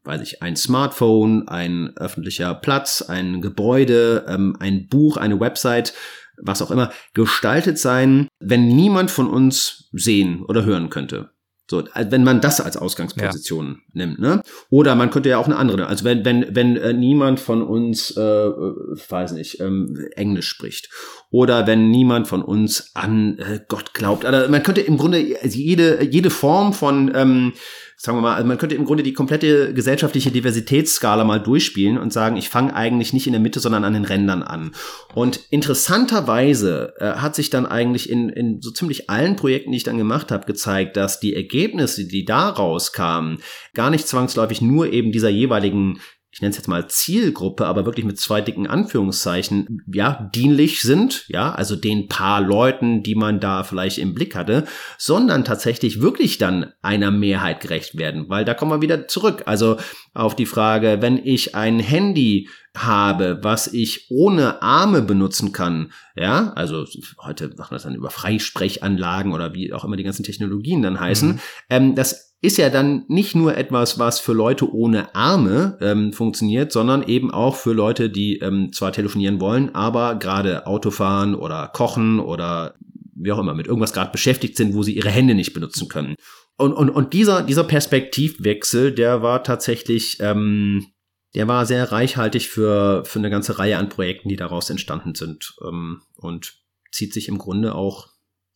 S2: weiß ich, ein Smartphone, ein öffentlicher Platz, ein Gebäude, ähm, ein Buch, eine Website, was auch immer, gestaltet sein, wenn niemand von uns sehen oder hören könnte. So, wenn man das als Ausgangsposition ja. Nimmt, ne? Oder man könnte ja auch eine andere, also wenn wenn wenn äh, niemand von uns, äh, äh, weiß nicht, ähm, Englisch spricht, oder wenn niemand von uns an äh, Gott glaubt, also man könnte im Grunde jede jede Form von ähm, sagen wir mal, also man könnte im Grunde die komplette gesellschaftliche Diversitätsskala mal durchspielen und sagen, ich fange eigentlich nicht in der Mitte, sondern an den Rändern an. Und interessanterweise äh, hat sich dann eigentlich in, in so ziemlich allen Projekten, die ich dann gemacht habe, gezeigt, dass die Ergebnisse, die daraus kamen, gar nicht zwangsläufig nur eben dieser jeweiligen ich nenne es jetzt mal Zielgruppe, aber wirklich mit zwei dicken Anführungszeichen, ja, dienlich sind, ja, also den paar Leuten, die man da vielleicht im Blick hatte, sondern tatsächlich wirklich dann einer Mehrheit gerecht werden, weil da kommen wir wieder zurück. Also auf die Frage, wenn ich ein Handy habe, was ich ohne Arme benutzen kann, ja, also heute machen wir das dann über Freisprechanlagen oder wie auch immer die ganzen Technologien dann heißen, mhm. ähm, das ist ja dann nicht nur etwas, was für Leute ohne Arme ähm, funktioniert, sondern eben auch für Leute, die ähm, zwar telefonieren wollen, aber gerade Autofahren oder kochen oder wie auch immer mit irgendwas gerade beschäftigt sind, wo sie ihre Hände nicht benutzen können. Und, und, und dieser, dieser Perspektivwechsel, der war tatsächlich, ähm, der war sehr reichhaltig für, für eine ganze Reihe an Projekten, die daraus entstanden sind ähm, und zieht sich im Grunde auch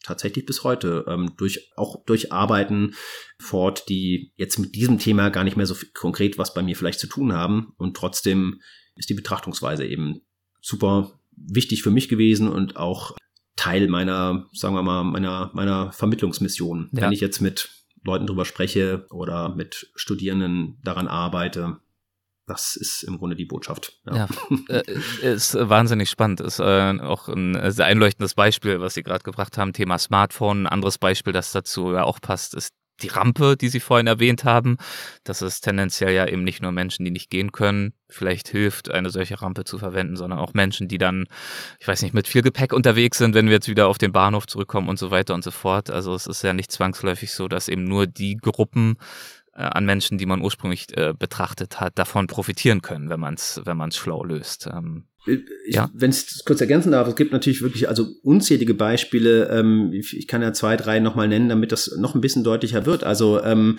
S2: tatsächlich bis heute ähm, durch auch durch Arbeiten fort, die jetzt mit diesem Thema gar nicht mehr so konkret was bei mir vielleicht zu tun haben und trotzdem ist die Betrachtungsweise eben super wichtig für mich gewesen und auch Teil meiner, sagen wir mal, meiner meiner Vermittlungsmission. Ja. Wenn ich jetzt mit Leuten drüber spreche oder mit Studierenden daran arbeite, das ist im Grunde die Botschaft.
S1: Ja, ja äh, ist wahnsinnig spannend. Ist äh, auch ein sehr einleuchtendes Beispiel, was Sie gerade gebracht haben, Thema Smartphone. Ein anderes Beispiel, das dazu ja auch passt, ist die Rampe, die Sie vorhin erwähnt haben. Das ist tendenziell ja eben nicht nur Menschen, die nicht gehen können, vielleicht hilft, eine solche Rampe zu verwenden, sondern auch Menschen, die dann, ich weiß nicht, mit viel Gepäck unterwegs sind, wenn wir jetzt wieder auf den Bahnhof zurückkommen und so weiter und so fort. Also es ist ja nicht zwangsläufig so, dass eben nur die Gruppen äh, an Menschen, die man ursprünglich äh, betrachtet hat, davon profitieren können, wenn man es wenn man's schlau löst. Ähm,
S2: ja. Wenn ich es kurz ergänzen darf, es gibt natürlich wirklich also unzählige Beispiele. Ähm, ich, ich, kann ja zwei, drei nochmal nennen, damit das noch ein bisschen deutlicher wird. Also ähm,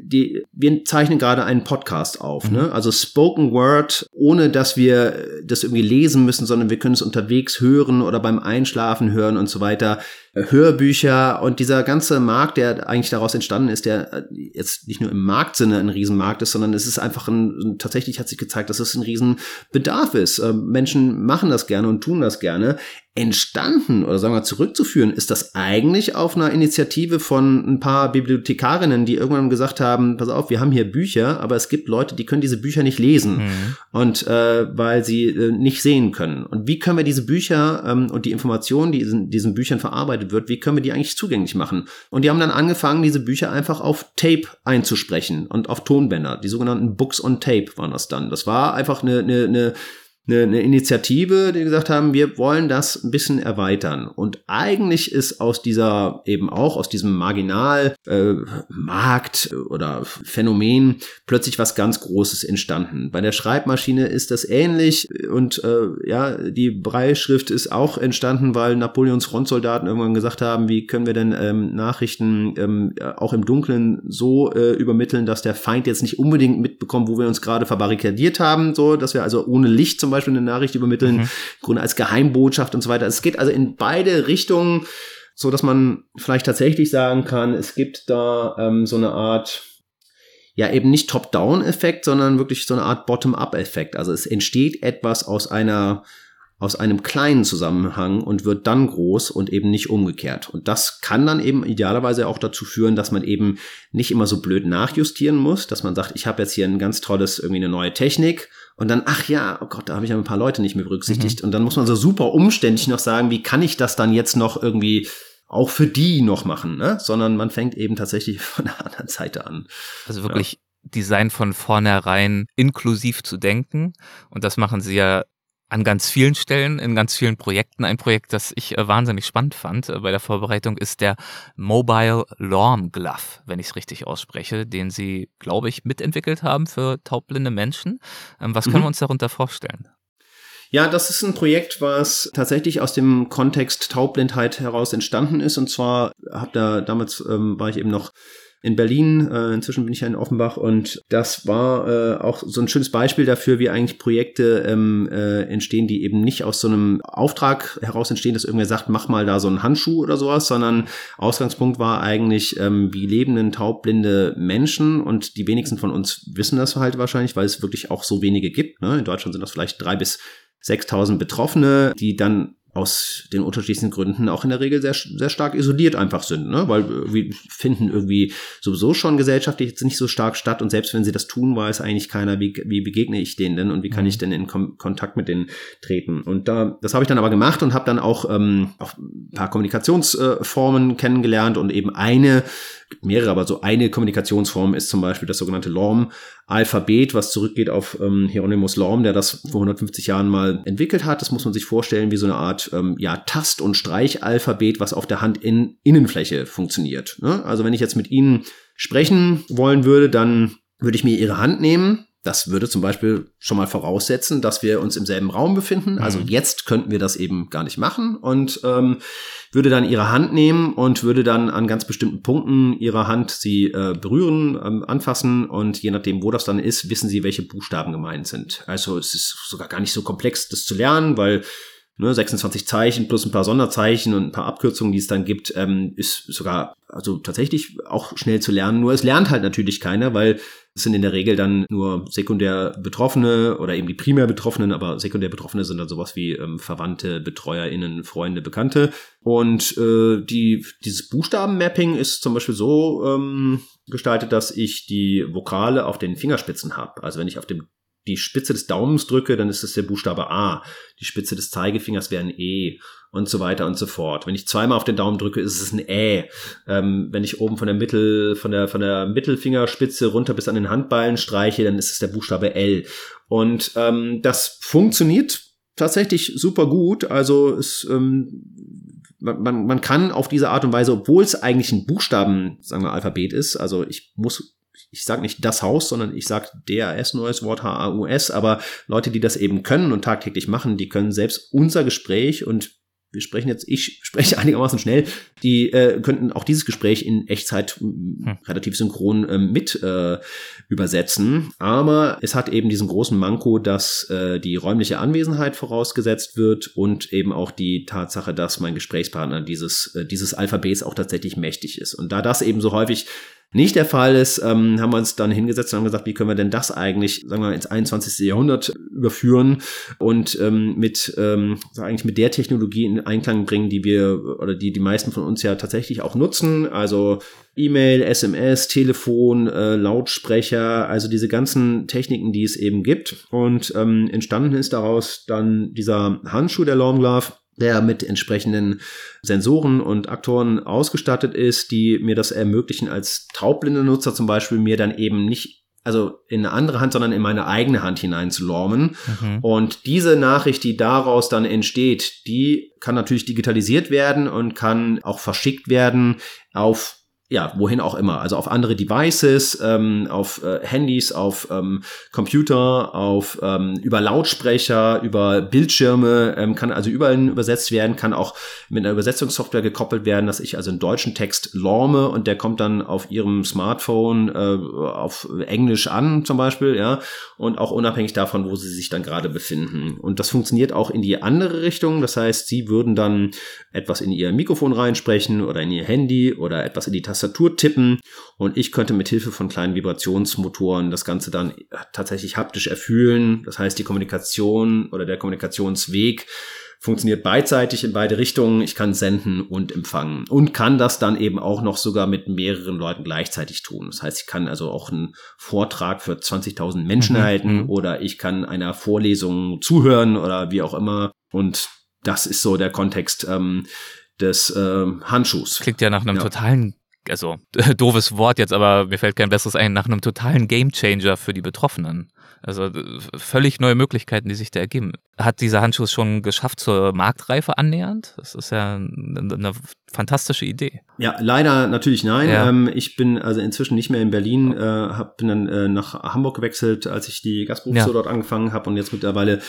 S2: die, wir zeichnen gerade einen Podcast auf, mhm. ne? Also Spoken Word, ohne dass wir das irgendwie lesen müssen, sondern wir können es unterwegs hören oder beim Einschlafen hören und so weiter. Hörbücher und dieser ganze Markt, der eigentlich daraus entstanden ist, der äh, jetzt nicht nur im Marktsinne ein Riesenmarkt ist, sondern es ist einfach ein, tatsächlich hat sich gezeigt, dass es ein Riesenbedarf ist. Ähm, Menschen machen das gerne und tun das gerne entstanden oder sagen wir zurückzuführen, ist das eigentlich auf einer Initiative von ein paar Bibliothekarinnen, die irgendwann gesagt haben, pass auf, wir haben hier Bücher, aber es gibt Leute, die können diese Bücher nicht lesen mhm. und äh, weil sie äh, nicht sehen können. Und wie können wir diese Bücher ähm, und die Informationen, die in diesen Büchern verarbeitet wird, wie können wir die eigentlich zugänglich machen? Und die haben dann angefangen, diese Bücher einfach auf Tape einzusprechen und auf Tonbänder. Die sogenannten Books on Tape waren das dann. Das war einfach eine, eine, eine eine, eine Initiative, die gesagt haben, wir wollen das ein bisschen erweitern. Und eigentlich ist aus dieser eben auch aus diesem Marginalmarkt äh, oder Phänomen plötzlich was ganz Großes entstanden. Bei der Schreibmaschine ist das ähnlich und äh, ja, die Breilschrift ist auch entstanden, weil Napoleons Frontsoldaten irgendwann gesagt haben, wie können wir denn ähm, Nachrichten ähm, auch im Dunkeln so äh, übermitteln, dass der Feind jetzt nicht unbedingt mitbekommt, wo wir uns gerade verbarrikadiert haben, so dass wir also ohne Licht zum Beispiel Beispiel eine Nachricht übermitteln, mhm. im Grunde als Geheimbotschaft und so weiter. Es geht also in beide Richtungen, so dass man vielleicht tatsächlich sagen kann, es gibt da ähm, so eine Art ja eben nicht Top-Down-Effekt, sondern wirklich so eine Art Bottom-up-Effekt. Also es entsteht etwas aus einer aus einem kleinen Zusammenhang und wird dann groß und eben nicht umgekehrt. Und das kann dann eben idealerweise auch dazu führen, dass man eben nicht immer so blöd nachjustieren muss, dass man sagt, ich habe jetzt hier ein ganz tolles, irgendwie eine neue Technik und dann, ach ja, oh Gott, da habe ich ja ein paar Leute nicht mehr berücksichtigt. Mhm. Und dann muss man so super umständlich noch sagen, wie kann ich das dann jetzt noch irgendwie auch für die noch machen, ne? Sondern man fängt eben tatsächlich von der anderen Seite an.
S1: Also wirklich Design von vornherein inklusiv zu denken. Und das machen sie ja an ganz vielen Stellen, in ganz vielen Projekten. Ein Projekt, das ich äh, wahnsinnig spannend fand äh, bei der Vorbereitung, ist der Mobile Lorm Glove, wenn ich es richtig ausspreche, den Sie, glaube ich, mitentwickelt haben für taubblinde Menschen. Ähm, was können mhm. wir uns darunter vorstellen?
S2: Ja, das ist ein Projekt, was tatsächlich aus dem Kontext Taubblindheit heraus entstanden ist. Und zwar habe da damals ähm, war ich eben noch in Berlin. Äh, inzwischen bin ich ja in Offenbach und das war äh, auch so ein schönes Beispiel dafür, wie eigentlich Projekte ähm, äh, entstehen, die eben nicht aus so einem Auftrag heraus entstehen, dass irgendwer sagt, mach mal da so einen Handschuh oder sowas, sondern Ausgangspunkt war eigentlich, ähm, wie lebenden taubblinde Menschen und die wenigsten von uns wissen das halt wahrscheinlich, weil es wirklich auch so wenige gibt. Ne? In Deutschland sind das vielleicht drei bis 6000 Betroffene, die dann aus den unterschiedlichsten Gründen auch in der Regel sehr, sehr stark isoliert einfach sind, ne? weil äh, wir finden irgendwie sowieso schon gesellschaftlich jetzt nicht so stark statt und selbst wenn sie das tun, weiß eigentlich keiner, wie, wie begegne ich denen denn und wie kann mhm. ich denn in Kom Kontakt mit denen treten. Und da, das habe ich dann aber gemacht und habe dann auch, ähm, auch ein paar Kommunikationsformen kennengelernt und eben eine mehrere, aber so eine Kommunikationsform ist zum Beispiel das sogenannte Lorm-Alphabet, was zurückgeht auf ähm, Hieronymus Lorm, der das vor 150 Jahren mal entwickelt hat. Das muss man sich vorstellen wie so eine Art ähm, ja, Tast- und Streichalphabet, was auf der Hand in Innenfläche funktioniert. Ne? Also wenn ich jetzt mit Ihnen sprechen wollen würde, dann würde ich mir Ihre Hand nehmen, das würde zum Beispiel schon mal voraussetzen, dass wir uns im selben Raum befinden. Also mhm. jetzt könnten wir das eben gar nicht machen und ähm, würde dann ihre Hand nehmen und würde dann an ganz bestimmten Punkten ihrer Hand sie äh, berühren, ähm, anfassen und je nachdem, wo das dann ist, wissen sie, welche Buchstaben gemeint sind. Also es ist sogar gar nicht so komplex, das zu lernen, weil ne, 26 Zeichen plus ein paar Sonderzeichen und ein paar Abkürzungen, die es dann gibt, ähm, ist sogar also tatsächlich auch schnell zu lernen. Nur es lernt halt natürlich keiner, weil es sind in der Regel dann nur sekundär Betroffene oder eben die primär Betroffenen, aber sekundär Betroffene sind dann sowas wie ähm, Verwandte, BetreuerInnen, Freunde, Bekannte. Und äh, die, dieses Buchstabenmapping ist zum Beispiel so ähm, gestaltet, dass ich die Vokale auf den Fingerspitzen habe. Also wenn ich auf dem die Spitze des Daumens drücke, dann ist es der Buchstabe A. Die Spitze des Zeigefingers wäre ein E und so weiter und so fort. Wenn ich zweimal auf den Daumen drücke, ist es ein Ä. Ähm, wenn ich oben von der Mittel, von der, von der Mittelfingerspitze runter bis an den Handballen streiche, dann ist es der Buchstabe L. Und ähm, das funktioniert tatsächlich super gut. Also es, ähm, man, man, man kann auf diese Art und Weise, obwohl es eigentlich ein Buchstaben, sagen wir, Alphabet ist, also ich muss ich sage nicht das Haus, sondern ich sage DAS, neues Wort H-A-U-S, aber Leute, die das eben können und tagtäglich machen, die können selbst unser Gespräch und wir sprechen jetzt, ich spreche einigermaßen schnell, die äh, könnten auch dieses Gespräch in Echtzeit hm. relativ synchron äh, mit äh, übersetzen. Aber es hat eben diesen großen Manko, dass äh, die räumliche Anwesenheit vorausgesetzt wird und eben auch die Tatsache, dass mein Gesprächspartner dieses, äh, dieses Alphabets auch tatsächlich mächtig ist. Und da das eben so häufig nicht der Fall ist, ähm, haben wir uns dann hingesetzt und haben gesagt, wie können wir denn das eigentlich, sagen wir, ins 21. Jahrhundert überführen und ähm, mit ähm, eigentlich mit der Technologie in Einklang bringen, die wir oder die die meisten von uns ja tatsächlich auch nutzen. Also E-Mail, SMS, Telefon, äh, Lautsprecher, also diese ganzen Techniken, die es eben gibt. Und ähm, entstanden ist daraus dann dieser Handschuh der Long Glove der mit entsprechenden Sensoren und Aktoren ausgestattet ist, die mir das ermöglichen, als taubblinde Nutzer zum Beispiel mir dann eben nicht also in eine andere Hand, sondern in meine eigene Hand hineinzulormen. Mhm. Und diese Nachricht, die daraus dann entsteht, die kann natürlich digitalisiert werden und kann auch verschickt werden auf ja, wohin auch immer, also auf andere Devices, ähm, auf äh, Handys, auf ähm, Computer, auf ähm, über Lautsprecher, über Bildschirme, ähm, kann also überall übersetzt werden, kann auch mit einer Übersetzungssoftware gekoppelt werden, dass ich also einen deutschen Text lorme und der kommt dann auf ihrem Smartphone äh, auf Englisch an zum Beispiel, ja, und auch unabhängig davon, wo sie sich dann gerade befinden. Und das funktioniert auch in die andere Richtung, das heißt, sie würden dann etwas in ihr Mikrofon reinsprechen oder in ihr Handy oder etwas in die Taste Tastatur tippen und ich könnte mit Hilfe von kleinen Vibrationsmotoren das Ganze dann tatsächlich haptisch erfühlen. Das heißt, die Kommunikation oder der Kommunikationsweg funktioniert beidseitig in beide Richtungen. Ich kann senden und empfangen und kann das dann eben auch noch sogar mit mehreren Leuten gleichzeitig tun. Das heißt, ich kann also auch einen Vortrag für 20.000 Menschen mhm. halten mhm. oder ich kann einer Vorlesung zuhören oder wie auch immer. Und das ist so der Kontext ähm, des äh, Handschuhs.
S1: Klingt ja nach einem ja. totalen also doofes Wort jetzt, aber mir fällt kein besseres ein, nach einem totalen Gamechanger für die Betroffenen. Also völlig neue Möglichkeiten, die sich da ergeben. Hat dieser Handschuh es schon geschafft zur Marktreife annähernd? Das ist ja eine, eine fantastische Idee.
S2: Ja, leider natürlich nein. Ja. Ähm, ich bin also inzwischen nicht mehr in Berlin, äh, hab, bin dann äh, nach Hamburg gewechselt, als ich die Gastberufsschule ja. dort angefangen habe und jetzt mittlerweile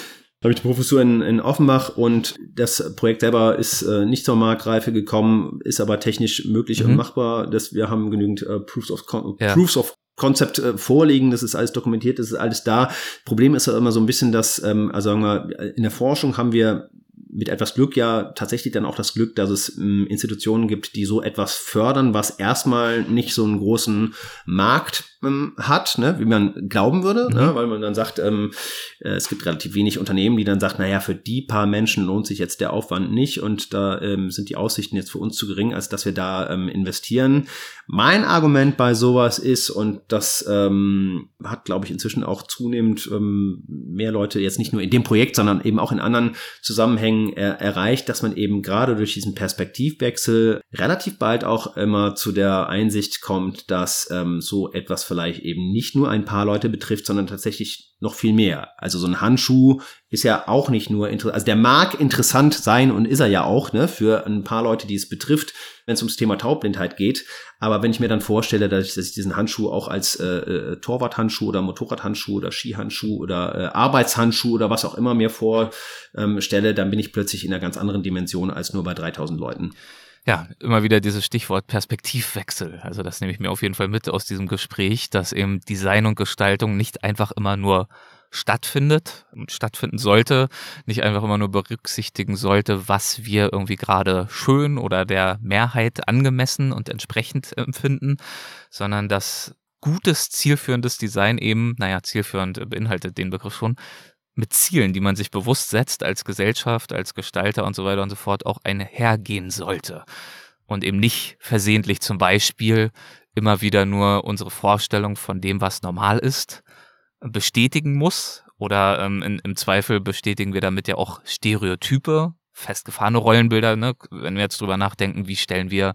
S2: habe ich die Professur in, in Offenbach und das Projekt selber ist äh, nicht zur Marktreife gekommen, ist aber technisch möglich mhm. und machbar. Das, wir haben genügend äh, Proofs of, ja. Proofs of Konzept äh, vorliegen, das ist alles dokumentiert, das ist alles da. Problem ist ja immer so ein bisschen, dass, ähm, also sagen wir, in der Forschung haben wir mit etwas Glück ja tatsächlich dann auch das Glück, dass es ähm, Institutionen gibt, die so etwas fördern, was erstmal nicht so einen großen Markt ähm, hat, ne, wie man glauben würde, ne, mhm. ne, weil man dann sagt, ähm, äh, es gibt relativ wenig Unternehmen, die dann sagt, naja, für die paar Menschen lohnt sich jetzt der Aufwand nicht und da ähm, sind die Aussichten jetzt für uns zu gering, als dass wir da ähm, investieren. Mein Argument bei sowas ist, und das ähm, hat, glaube ich, inzwischen auch zunehmend ähm, mehr Leute jetzt nicht nur in dem Projekt, sondern eben auch in anderen Zusammenhängen er erreicht, dass man eben gerade durch diesen Perspektivwechsel relativ bald auch immer zu der Einsicht kommt, dass ähm, so etwas vielleicht eben nicht nur ein paar Leute betrifft, sondern tatsächlich noch viel mehr. Also so ein Handschuh ist ja auch nicht nur interessant, also der mag interessant sein und ist er ja auch, ne, für ein paar Leute, die es betrifft, wenn es ums Thema Taubblindheit geht. Aber wenn ich mir dann vorstelle, dass ich, dass ich diesen Handschuh auch als äh, äh, Torwarthandschuh oder Motorradhandschuh oder Skihandschuh oder äh, Arbeitshandschuh oder was auch immer mir vorstelle, ähm, dann bin ich plötzlich in einer ganz anderen Dimension als nur bei 3000 Leuten.
S1: Ja, immer wieder dieses Stichwort Perspektivwechsel. Also das nehme ich mir auf jeden Fall mit aus diesem Gespräch, dass eben Design und Gestaltung nicht einfach immer nur stattfindet und stattfinden sollte, nicht einfach immer nur berücksichtigen sollte, was wir irgendwie gerade schön oder der Mehrheit angemessen und entsprechend empfinden, sondern dass gutes, zielführendes Design eben, naja, zielführend beinhaltet den Begriff schon, mit Zielen, die man sich bewusst setzt als Gesellschaft, als Gestalter und so weiter und so fort, auch einhergehen sollte. Und eben nicht versehentlich zum Beispiel immer wieder nur unsere Vorstellung von dem, was normal ist, bestätigen muss. Oder ähm, in, im Zweifel bestätigen wir damit ja auch Stereotype, festgefahrene Rollenbilder. Ne? Wenn wir jetzt drüber nachdenken, wie stellen wir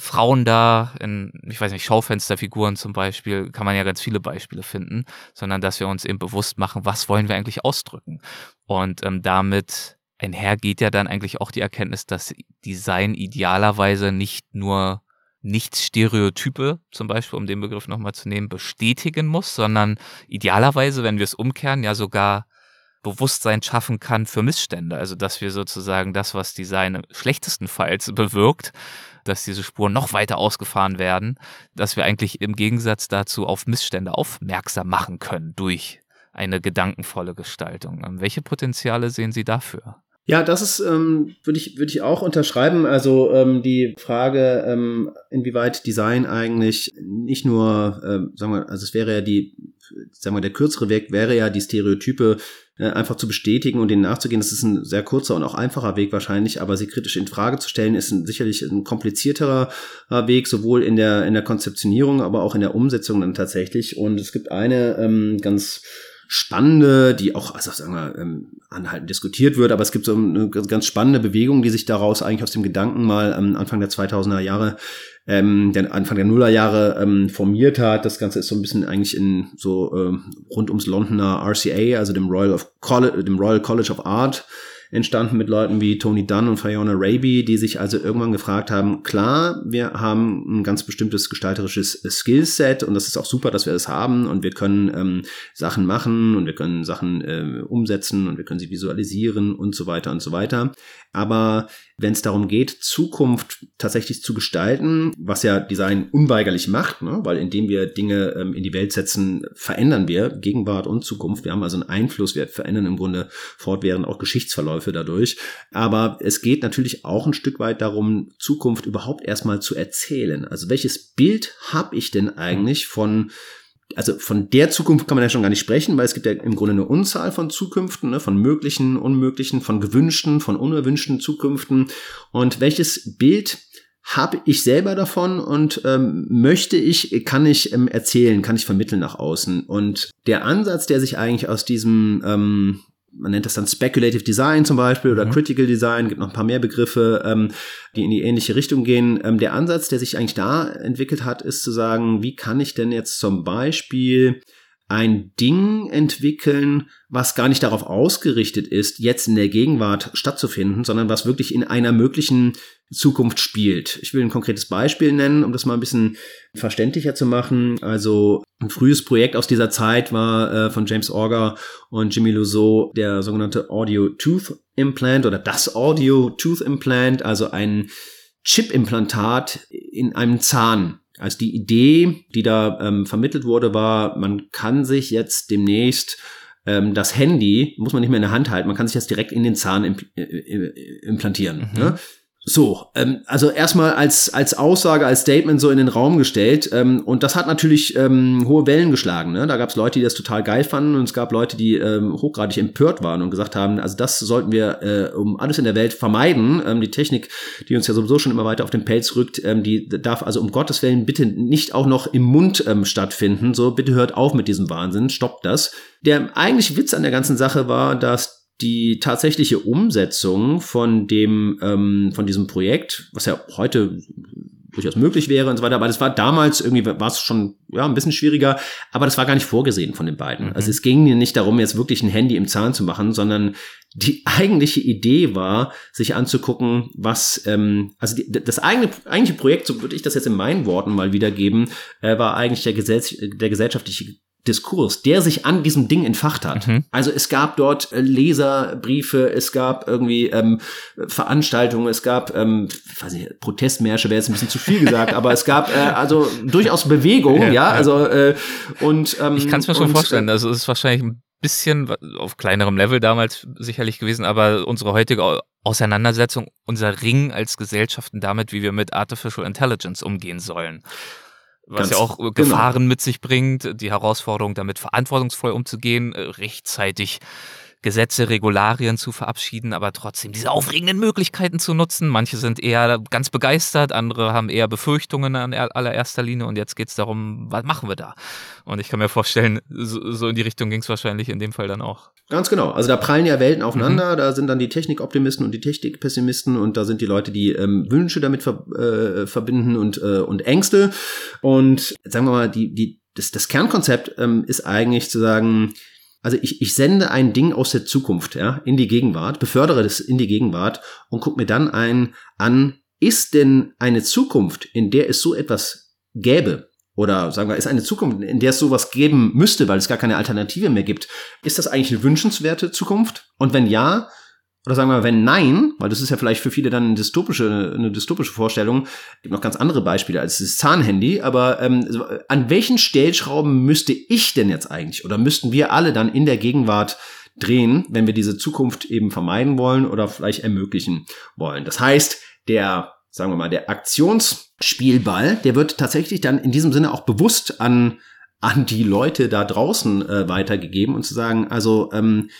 S1: Frauen da, in, ich weiß nicht, Schaufensterfiguren zum Beispiel, kann man ja ganz viele Beispiele finden, sondern dass wir uns eben bewusst machen, was wollen wir eigentlich ausdrücken. Und ähm, damit einhergeht ja dann eigentlich auch die Erkenntnis, dass Design idealerweise nicht nur nicht Stereotype, zum Beispiel, um den Begriff nochmal zu nehmen, bestätigen muss, sondern idealerweise, wenn wir es umkehren, ja sogar Bewusstsein schaffen kann für Missstände. Also dass wir sozusagen das, was Design schlechtestenfalls bewirkt, dass diese Spuren noch weiter ausgefahren werden, dass wir eigentlich im Gegensatz dazu auf Missstände aufmerksam machen können durch eine gedankenvolle Gestaltung. Ähm, welche Potenziale sehen Sie dafür?
S2: Ja, das ist, ähm, würde ich, würde ich auch unterschreiben. Also ähm, die Frage, ähm, inwieweit Design eigentlich nicht nur, ähm, sagen wir, also es wäre ja die, sagen wir, der kürzere Weg wäre ja die Stereotype einfach zu bestätigen und denen nachzugehen. Das ist ein sehr kurzer und auch einfacher Weg wahrscheinlich, aber sie kritisch in Frage zu stellen, ist ein, sicherlich ein komplizierterer äh, Weg, sowohl in der, in der Konzeptionierung, aber auch in der Umsetzung dann tatsächlich. Und es gibt eine ähm, ganz spannende, die auch, also sagen wir, ähm, anhaltend diskutiert wird, aber es gibt so eine ganz spannende Bewegung, die sich daraus eigentlich aus dem Gedanken mal am Anfang der 2000er Jahre ähm, der Anfang der Nullerjahre ähm, formiert hat. Das Ganze ist so ein bisschen eigentlich in so äh, rund ums Londoner RCA, also dem Royal, of College, dem Royal College of Art, entstanden mit Leuten wie Tony Dunn und Fiona Raby, die sich also irgendwann gefragt haben, klar, wir haben ein ganz bestimmtes gestalterisches Skillset und das ist auch super, dass wir das haben und wir können ähm, Sachen machen und wir können Sachen äh, umsetzen und wir können sie visualisieren und so weiter und so weiter. Aber wenn es darum geht, Zukunft tatsächlich zu gestalten, was ja Design unweigerlich macht, ne? weil indem wir Dinge ähm, in die Welt setzen, verändern wir Gegenwart und Zukunft. Wir haben also einen Einfluss, wir verändern im Grunde fortwährend auch Geschichtsverläufe dadurch. Aber es geht natürlich auch ein Stück weit darum, Zukunft überhaupt erstmal zu erzählen. Also welches Bild habe ich denn eigentlich von also von der Zukunft kann man ja schon gar nicht sprechen, weil es gibt ja im Grunde eine Unzahl von Zukünften, ne, von möglichen, unmöglichen, von gewünschten, von unerwünschten Zukünften. Und welches Bild habe ich selber davon und ähm, möchte ich, kann ich ähm, erzählen, kann ich vermitteln nach außen. Und der Ansatz, der sich eigentlich aus diesem ähm, man nennt das dann Speculative Design zum Beispiel oder mhm. Critical Design, gibt noch ein paar mehr Begriffe, ähm, die in die ähnliche Richtung gehen. Ähm, der Ansatz, der sich eigentlich da entwickelt hat, ist zu sagen, wie kann ich denn jetzt zum Beispiel ein Ding entwickeln, was gar nicht darauf ausgerichtet ist, jetzt in der Gegenwart stattzufinden, sondern was wirklich in einer möglichen Zukunft spielt. Ich will ein konkretes Beispiel nennen, um das mal ein bisschen verständlicher zu machen. Also ein frühes Projekt aus dieser Zeit war äh, von James Auger und Jimmy Luceau der sogenannte Audio Tooth Implant oder das Audio Tooth Implant, also ein Chip-Implantat in einem Zahn. Also die Idee, die da ähm, vermittelt wurde, war, man kann sich jetzt demnächst ähm, das Handy, muss man nicht mehr in der Hand halten, man kann sich das direkt in den Zahn impl äh, äh implantieren. Mhm. Ne? So, ähm, also erstmal als, als Aussage, als Statement so in den Raum gestellt. Ähm, und das hat natürlich ähm, hohe Wellen geschlagen. Ne? Da gab es Leute, die das total geil fanden und es gab Leute, die ähm, hochgradig empört waren und gesagt haben, also das sollten wir äh, um alles in der Welt vermeiden. Ähm, die Technik, die uns ja sowieso schon immer weiter auf den Pelz rückt, ähm, die darf also um Gottes Willen bitte nicht auch noch im Mund ähm, stattfinden. So, bitte hört auf mit diesem Wahnsinn, stoppt das. Der eigentliche Witz an der ganzen Sache war, dass die tatsächliche Umsetzung von dem, ähm, von diesem Projekt, was ja heute durchaus möglich wäre und so weiter, aber das war damals irgendwie, war es schon, ja, ein bisschen schwieriger, aber das war gar nicht vorgesehen von den beiden. Mhm. Also es ging nicht darum, jetzt wirklich ein Handy im Zahn zu machen, sondern die eigentliche Idee war, sich anzugucken, was, ähm, also die, das eigene, eigentliche Projekt, so würde ich das jetzt in meinen Worten mal wiedergeben, äh, war eigentlich der, Gesell der gesellschaftliche Diskurs, der sich an diesem Ding entfacht hat. Mhm. Also es gab dort äh, Leserbriefe, es gab irgendwie ähm, Veranstaltungen, es gab, ähm, weiß nicht, Protestmärsche wäre jetzt ein bisschen zu viel gesagt, aber es gab äh, also durchaus Bewegung, ja, ja, also äh, und ähm,
S1: ich kann es mir schon und, vorstellen. Also es ist wahrscheinlich ein bisschen auf kleinerem Level damals sicherlich gewesen, aber unsere heutige Auseinandersetzung, unser Ring als Gesellschaften damit, wie wir mit Artificial Intelligence umgehen sollen was Ganz ja auch genau. Gefahren mit sich bringt, die Herausforderung, damit verantwortungsvoll umzugehen, äh, rechtzeitig Gesetze, Regularien zu verabschieden, aber trotzdem diese aufregenden Möglichkeiten zu nutzen. Manche sind eher ganz begeistert, andere haben eher Befürchtungen an allererster Linie und jetzt geht es darum, was machen wir da? Und ich kann mir vorstellen, so, so in die Richtung ging es wahrscheinlich in dem Fall dann auch.
S2: Ganz genau. Also da prallen ja Welten aufeinander. Mhm. Da sind dann die Technikoptimisten und die Technikpessimisten und da sind die Leute, die ähm, Wünsche damit ver äh, verbinden und, äh, und Ängste. Und sagen wir mal, die, die, das, das Kernkonzept ähm, ist eigentlich zu sagen, also ich, ich sende ein Ding aus der Zukunft ja, in die Gegenwart, befördere das in die Gegenwart und gucke mir dann ein an, ist denn eine Zukunft, in der es so etwas gäbe, oder sagen wir, ist eine Zukunft, in der es sowas geben müsste, weil es gar keine Alternative mehr gibt, ist das eigentlich eine wünschenswerte Zukunft? Und wenn ja, oder sagen wir, wenn nein, weil das ist ja vielleicht für viele dann eine dystopische, eine dystopische Vorstellung, gibt noch ganz andere Beispiele als das Zahnhandy, aber ähm, an welchen Stellschrauben müsste ich denn jetzt eigentlich oder müssten wir alle dann in der Gegenwart drehen, wenn wir diese Zukunft eben vermeiden wollen oder vielleicht ermöglichen wollen? Das heißt, der, sagen wir mal, der Aktionsspielball, der wird tatsächlich dann in diesem Sinne auch bewusst an an die Leute da draußen äh, weitergegeben und zu sagen, also, ähm,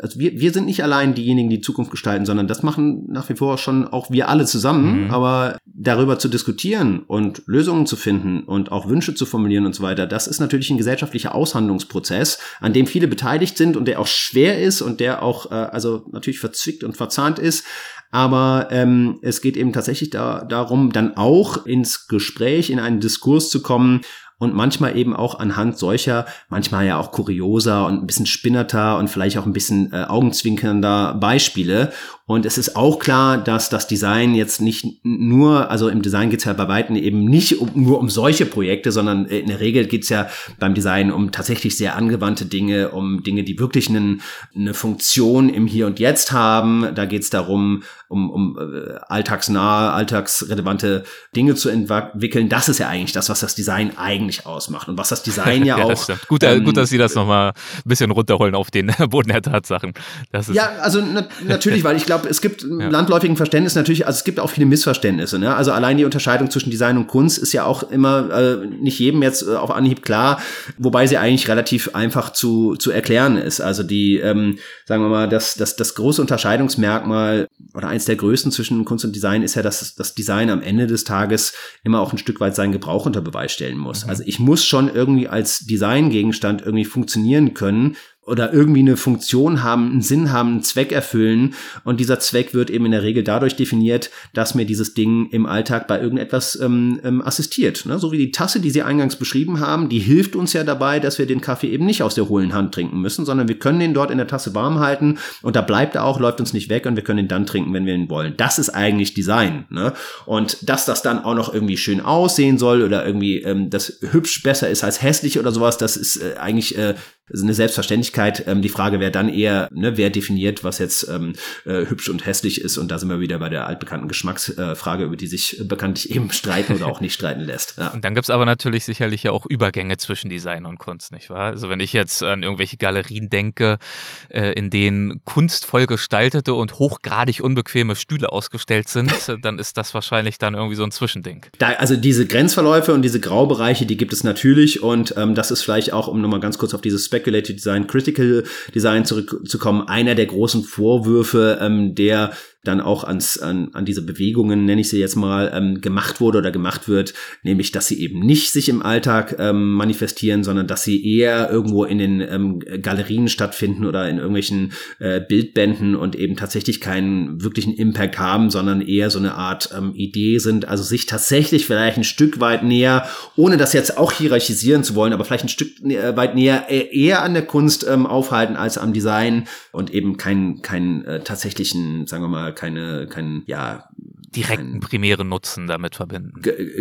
S2: also wir, wir sind nicht allein diejenigen, die Zukunft gestalten, sondern das machen nach wie vor schon auch wir alle zusammen. Mhm. Aber darüber zu diskutieren und Lösungen zu finden und auch Wünsche zu formulieren und so weiter, das ist natürlich ein gesellschaftlicher Aushandlungsprozess, an dem viele beteiligt sind und der auch schwer ist und der auch äh, also natürlich verzwickt und verzahnt ist. Aber ähm, es geht eben tatsächlich da, darum, dann auch ins Gespräch, in einen Diskurs zu kommen und manchmal eben auch anhand solcher, manchmal ja auch kurioser und ein bisschen spinnerter und vielleicht auch ein bisschen äh, augenzwinkernder Beispiele. Und es ist auch klar, dass das Design jetzt nicht nur, also im Design geht es ja bei Weitem eben nicht um, nur um solche Projekte, sondern in der Regel geht es ja beim Design um tatsächlich sehr angewandte Dinge, um Dinge, die wirklich einen, eine Funktion im Hier und Jetzt haben. Da geht es darum, um, um äh, alltagsnahe, alltagsrelevante Dinge zu entwickeln. Das ist ja eigentlich das, was das Design eigentlich ausmacht und was das Design ja, ja auch.
S1: Gut, äh, ähm, gut, dass Sie das nochmal ein bisschen runterholen auf den Boden der Tatsachen.
S2: Das ja, also na natürlich, weil ich glaube, es gibt ja. landläufigen Verständnis natürlich, also es gibt auch viele Missverständnisse. Ne? Also allein die Unterscheidung zwischen Design und Kunst ist ja auch immer äh, nicht jedem jetzt äh, auf Anhieb klar, wobei sie eigentlich relativ einfach zu, zu erklären ist. Also die, ähm, sagen wir mal, das, das, das große Unterscheidungsmerkmal oder eins der größten zwischen Kunst und Design ist ja, dass das Design am Ende des Tages immer auch ein Stück weit seinen Gebrauch unter Beweis stellen muss. Mhm. Also ich muss schon irgendwie als Designgegenstand irgendwie funktionieren können, oder irgendwie eine Funktion haben, einen Sinn haben, einen Zweck erfüllen. Und dieser Zweck wird eben in der Regel dadurch definiert, dass mir dieses Ding im Alltag bei irgendetwas ähm, ähm, assistiert. Ne? So wie die Tasse, die Sie eingangs beschrieben haben, die hilft uns ja dabei, dass wir den Kaffee eben nicht aus der hohlen Hand trinken müssen, sondern wir können den dort in der Tasse warm halten und da bleibt er auch, läuft uns nicht weg und wir können ihn dann trinken, wenn wir ihn wollen. Das ist eigentlich Design. Ne? Und dass das dann auch noch irgendwie schön aussehen soll oder irgendwie ähm, das hübsch besser ist als hässlich oder sowas, das ist äh, eigentlich äh, eine Selbstverständlichkeit. Ähm, die Frage wäre dann eher, ne, wer definiert, was jetzt ähm, äh, hübsch und hässlich ist. Und da sind wir wieder bei der altbekannten Geschmacksfrage, äh, über die sich bekanntlich eben streiten oder auch nicht streiten lässt.
S1: Ja. Und dann gibt's aber natürlich sicherlich ja auch Übergänge zwischen Design und Kunst, nicht wahr? Also wenn ich jetzt an irgendwelche Galerien denke, äh, in denen kunstvoll gestaltete und hochgradig unbequeme Stühle ausgestellt sind, dann ist das wahrscheinlich dann irgendwie so ein Zwischending.
S2: Da, also diese Grenzverläufe und diese Graubereiche, die gibt es natürlich. Und ähm, das ist vielleicht auch, um nochmal ganz kurz auf dieses Speculative Design, Critical Design zurückzukommen, einer der großen Vorwürfe, ähm, der dann auch ans, an, an diese Bewegungen, nenne ich sie jetzt mal, ähm, gemacht wurde oder gemacht wird, nämlich dass sie eben nicht sich im Alltag ähm, manifestieren, sondern dass sie eher irgendwo in den ähm, Galerien stattfinden oder in irgendwelchen äh, Bildbänden und eben tatsächlich keinen wirklichen Impact haben, sondern eher so eine Art ähm, Idee sind, also sich tatsächlich vielleicht ein Stück weit näher, ohne das jetzt auch hierarchisieren zu wollen, aber vielleicht ein Stück äh, weit näher äh, eher an der Kunst ähm, aufhalten als am Design und eben keinen keinen äh, tatsächlichen, sagen wir mal, keine, keinen, ja,
S1: direkten primären Nutzen damit verbinden.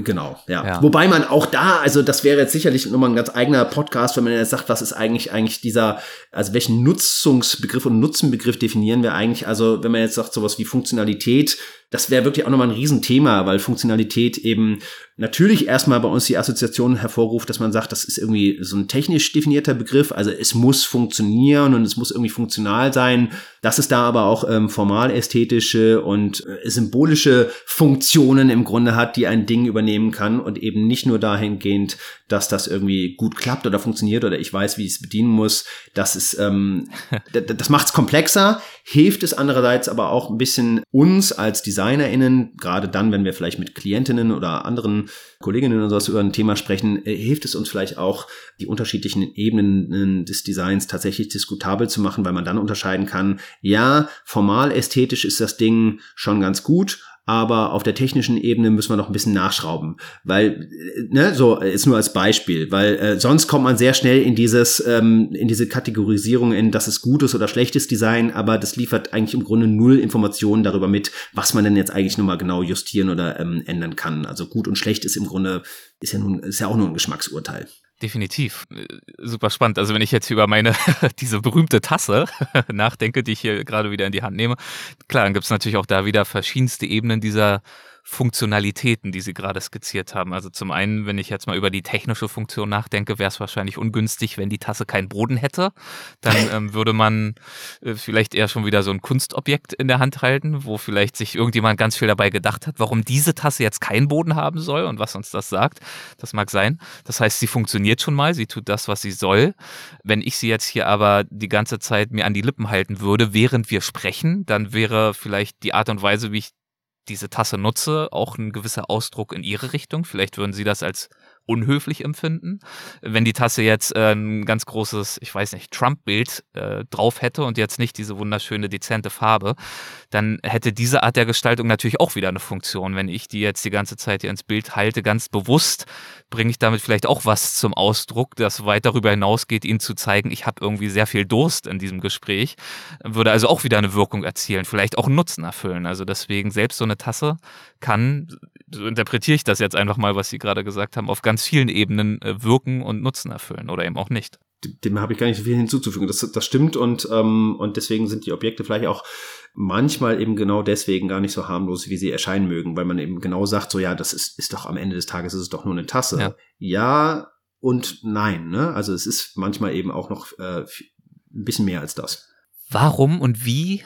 S2: genau, ja. ja. Wobei man auch da, also das wäre jetzt sicherlich nochmal ein ganz eigener Podcast, wenn man jetzt sagt, was ist eigentlich eigentlich dieser, also welchen Nutzungsbegriff und Nutzenbegriff definieren wir eigentlich? Also wenn man jetzt sagt, sowas wie Funktionalität, das wäre wirklich auch nochmal ein Riesenthema, weil Funktionalität eben natürlich erstmal bei uns die Assoziation hervorruft, dass man sagt, das ist irgendwie so ein technisch definierter Begriff, also es muss funktionieren und es muss irgendwie funktional sein, dass es da aber auch ähm, formal-ästhetische und äh, symbolische Funktionen im Grunde hat, die ein Ding übernehmen kann und eben nicht nur dahingehend, dass das irgendwie gut klappt oder funktioniert oder ich weiß, wie ich es bedienen muss. Das ist, ähm, das macht es komplexer, hilft es andererseits aber auch ein bisschen uns als DesignerInnen, gerade dann, wenn wir vielleicht mit Klientinnen oder anderen Kolleginnen oder sowas über ein Thema sprechen, äh, hilft es uns vielleicht auch, die unterschiedlichen Ebenen des Designs tatsächlich diskutabel zu machen, weil man dann unterscheiden kann, ja, formal ästhetisch ist das Ding schon ganz gut, aber auf der technischen Ebene müssen wir noch ein bisschen nachschrauben, weil ne, so ist nur als Beispiel, weil äh, sonst kommt man sehr schnell in dieses ähm, in diese Kategorisierung in, das ist gutes oder schlechtes Design, aber das liefert eigentlich im Grunde null Informationen darüber mit, was man denn jetzt eigentlich nochmal genau justieren oder ähm, ändern kann. Also gut und schlecht ist im Grunde ist ja nun ist ja auch nur ein Geschmacksurteil.
S1: Definitiv. Äh, super spannend. Also wenn ich jetzt über meine, diese berühmte Tasse nachdenke, die ich hier gerade wieder in die Hand nehme, klar, dann gibt es natürlich auch da wieder verschiedenste Ebenen dieser Funktionalitäten, die Sie gerade skizziert haben. Also zum einen, wenn ich jetzt mal über die technische Funktion nachdenke, wäre es wahrscheinlich ungünstig, wenn die Tasse keinen Boden hätte. Dann ähm, würde man äh, vielleicht eher schon wieder so ein Kunstobjekt in der Hand halten, wo vielleicht sich irgendjemand ganz viel dabei gedacht hat, warum diese Tasse jetzt keinen Boden haben soll und was uns das sagt. Das mag sein. Das heißt, sie funktioniert schon mal, sie tut das, was sie soll. Wenn ich sie jetzt hier aber die ganze Zeit mir an die Lippen halten würde, während wir sprechen, dann wäre vielleicht die Art und Weise, wie ich diese Tasse nutze, auch ein gewisser Ausdruck in ihre Richtung. Vielleicht würden Sie das als unhöflich empfinden. Wenn die Tasse jetzt äh, ein ganz großes, ich weiß nicht, Trump-Bild äh, drauf hätte und jetzt nicht diese wunderschöne, dezente Farbe, dann hätte diese Art der Gestaltung natürlich auch wieder eine Funktion. Wenn ich die jetzt die ganze Zeit hier ins Bild halte, ganz bewusst, bringe ich damit vielleicht auch was zum Ausdruck, das weit darüber hinausgeht, ihnen zu zeigen, ich habe irgendwie sehr viel Durst in diesem Gespräch. Würde also auch wieder eine Wirkung erzielen, vielleicht auch einen Nutzen erfüllen. Also deswegen selbst so eine Tasse kann, so interpretiere ich das jetzt einfach mal, was Sie gerade gesagt haben, auf ganz vielen Ebenen äh, wirken und Nutzen erfüllen oder eben auch nicht.
S2: Dem habe ich gar nicht so viel hinzuzufügen. Das, das stimmt und, ähm, und deswegen sind die Objekte vielleicht auch manchmal eben genau deswegen gar nicht so harmlos, wie sie erscheinen mögen, weil man eben genau sagt, so ja, das ist, ist doch am Ende des Tages ist es doch nur eine Tasse. Ja, ja und nein. Ne? Also es ist manchmal eben auch noch äh, ein bisschen mehr als das.
S1: Warum und wie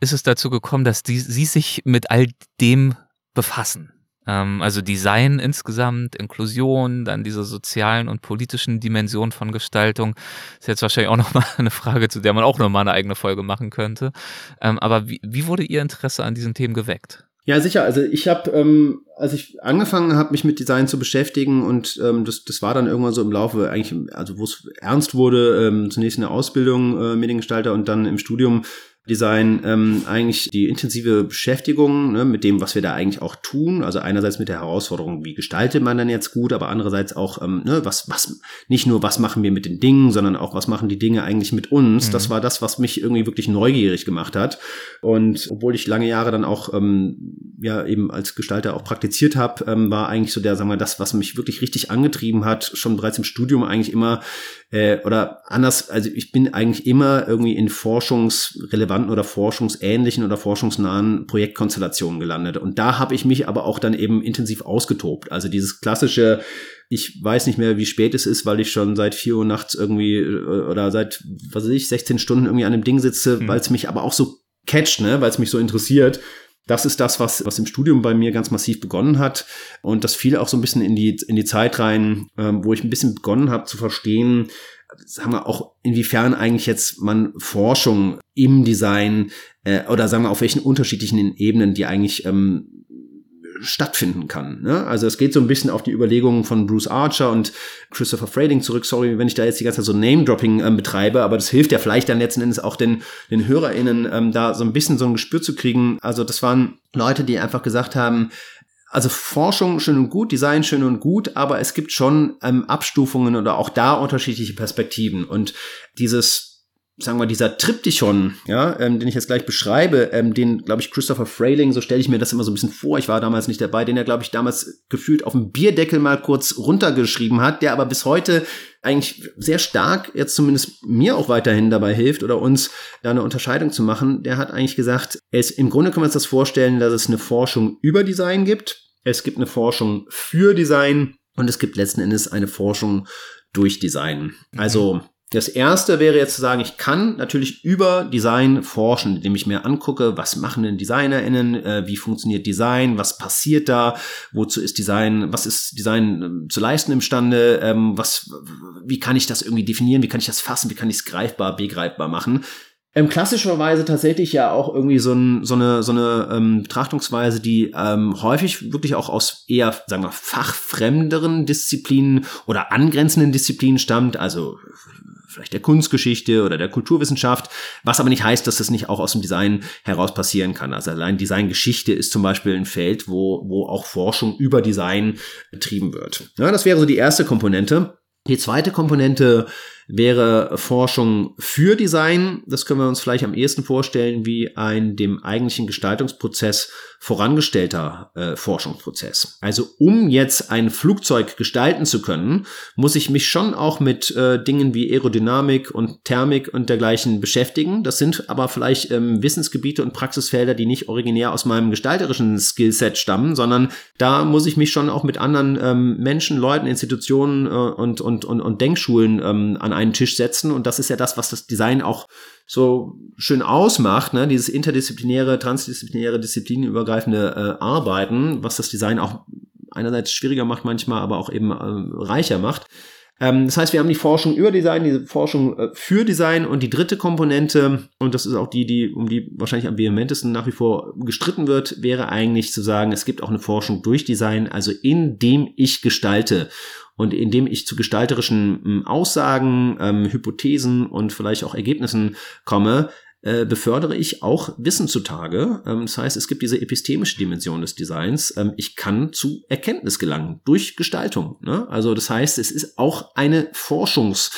S1: ist es dazu gekommen, dass die, Sie sich mit all dem befassen. Ähm, also Design insgesamt, Inklusion, dann diese sozialen und politischen Dimensionen von Gestaltung. Ist jetzt wahrscheinlich auch nochmal eine Frage, zu der man auch nochmal eine eigene Folge machen könnte. Ähm, aber wie, wie wurde Ihr Interesse an diesen Themen geweckt?
S2: Ja, sicher. Also ich habe, ähm, als ich angefangen habe, mich mit Design zu beschäftigen und ähm, das, das war dann irgendwann so im Laufe, eigentlich, also wo es ernst wurde, ähm, zunächst in der Ausbildung äh, Mediengestalter und dann im Studium Design ähm, eigentlich die intensive Beschäftigung ne, mit dem, was wir da eigentlich auch tun. Also einerseits mit der Herausforderung, wie gestaltet man dann jetzt gut, aber andererseits auch, ähm, ne, was, was, nicht nur, was machen wir mit den Dingen, sondern auch, was machen die Dinge eigentlich mit uns. Mhm. Das war das, was mich irgendwie wirklich neugierig gemacht hat. Und obwohl ich lange Jahre dann auch, ähm, ja, eben als Gestalter auch praktiziert habe, ähm, war eigentlich so der, sagen wir, das, was mich wirklich richtig angetrieben hat, schon bereits im Studium eigentlich immer äh, oder anders, also ich bin eigentlich immer irgendwie in forschungsrelevanten oder forschungsähnlichen oder forschungsnahen Projektkonstellationen gelandet. Und da habe ich mich aber auch dann eben intensiv ausgetobt. Also dieses klassische, ich weiß nicht mehr, wie spät es ist, weil ich schon seit vier Uhr nachts irgendwie äh, oder seit, was weiß ich, 16 Stunden irgendwie an dem Ding sitze, mhm. weil es mich aber auch so catcht, ne, weil es mich so interessiert. Das ist das, was, was im Studium bei mir ganz massiv begonnen hat. Und das fiel auch so ein bisschen in die, in die Zeit rein, ähm, wo ich ein bisschen begonnen habe zu verstehen, sagen wir auch, inwiefern eigentlich jetzt man Forschung im Design äh, oder sagen wir auf welchen unterschiedlichen Ebenen die eigentlich ähm, stattfinden kann. Ne? Also es geht so ein bisschen auf die Überlegungen von Bruce Archer und Christopher Frading zurück. Sorry, wenn ich da jetzt die ganze Zeit so Name-Dropping ähm, betreibe, aber das hilft ja vielleicht dann letzten Endes auch den, den HörerInnen ähm, da so ein bisschen so ein Gespür zu kriegen. Also das waren Leute, die einfach gesagt haben, also Forschung schön und gut, Design schön und gut, aber es gibt schon ähm, Abstufungen oder auch da unterschiedliche Perspektiven. Und dieses sagen wir, dieser Triptychon, ja, ähm, den ich jetzt gleich beschreibe, ähm, den, glaube ich, Christopher Frayling, so stelle ich mir das immer so ein bisschen vor, ich war damals nicht dabei, den er, glaube ich, damals gefühlt auf dem Bierdeckel mal kurz runtergeschrieben hat, der aber bis heute eigentlich sehr stark jetzt zumindest mir auch weiterhin dabei hilft oder uns da eine Unterscheidung zu machen. Der hat eigentlich gesagt, es, im Grunde können wir uns das vorstellen, dass es eine Forschung über Design gibt, es gibt eine Forschung für Design und es gibt letzten Endes eine Forschung durch Design. Also das erste wäre jetzt zu sagen, ich kann natürlich über Design forschen, indem ich mir angucke, was machen denn DesignerInnen, äh, wie funktioniert Design, was passiert da, wozu ist Design, was ist Design äh, zu leisten imstande, ähm, was, wie kann ich das irgendwie definieren, wie kann ich das fassen, wie kann ich es greifbar, begreifbar machen. Ähm, klassischerweise tatsächlich ja auch irgendwie so, ein, so eine, so eine ähm, Betrachtungsweise, die ähm, häufig wirklich auch aus eher, sagen wir, fachfremderen Disziplinen oder angrenzenden Disziplinen stammt. Also vielleicht der Kunstgeschichte oder der Kulturwissenschaft, was aber nicht heißt, dass das nicht auch aus dem Design heraus passieren kann. Also allein Designgeschichte ist zum Beispiel ein Feld, wo, wo auch Forschung über Design betrieben wird. Ja, das wäre so die erste Komponente. Die zweite Komponente wäre Forschung für Design. Das können wir uns vielleicht am ehesten vorstellen wie ein dem eigentlichen Gestaltungsprozess vorangestellter äh, Forschungsprozess. Also um jetzt ein Flugzeug gestalten zu können, muss ich mich schon auch mit äh, Dingen wie Aerodynamik und Thermik und dergleichen beschäftigen. Das sind aber vielleicht ähm, Wissensgebiete und Praxisfelder, die nicht originär aus meinem gestalterischen Skillset stammen, sondern da muss ich mich schon auch mit anderen ähm, Menschen, Leuten, Institutionen äh, und, und, und, und Denkschulen ähm, an einen Tisch setzen. Und das ist ja das, was das Design auch so schön ausmacht, ne? dieses interdisziplinäre, transdisziplinäre, disziplinübergreifende äh, Arbeiten, was das Design auch einerseits schwieriger macht manchmal, aber auch eben äh, reicher macht. Ähm, das heißt, wir haben die Forschung über Design, die Forschung äh, für Design und die dritte Komponente, und das ist auch die, die um die wahrscheinlich am vehementesten nach wie vor gestritten wird, wäre eigentlich zu sagen, es gibt auch eine Forschung durch Design, also indem ich gestalte. Und indem ich zu gestalterischen hm, Aussagen, ähm, Hypothesen und vielleicht auch Ergebnissen komme, äh, befördere ich auch Wissen zutage. Ähm, das heißt, es gibt diese epistemische Dimension des Designs. Ähm, ich kann zu Erkenntnis gelangen durch Gestaltung. Ne? Also das heißt, es ist auch eine Forschungs-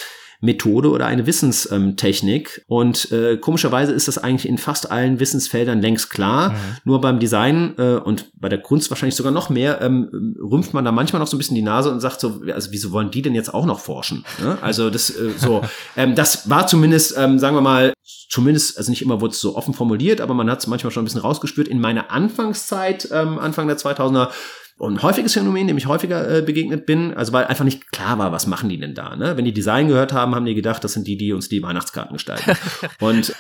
S2: Methode oder eine Wissenstechnik. Und äh, komischerweise ist das eigentlich in fast allen Wissensfeldern längst klar. Mhm. Nur beim Design äh, und bei der Kunst wahrscheinlich sogar noch mehr, ähm, rümpft man da manchmal noch so ein bisschen die Nase und sagt so, also wieso wollen die denn jetzt auch noch forschen? Ne? Also das äh, so, ähm, das war zumindest, ähm, sagen wir mal, zumindest, also nicht immer wurde es so offen formuliert, aber man hat es manchmal schon ein bisschen rausgespürt. In meiner Anfangszeit, ähm, Anfang der 2000er, und ein häufiges Phänomen, dem ich häufiger äh, begegnet bin, also weil einfach nicht klar war, was machen die denn da. Ne? Wenn die Design gehört haben, haben die gedacht, das sind die, die uns die Weihnachtskarten gestalten. Und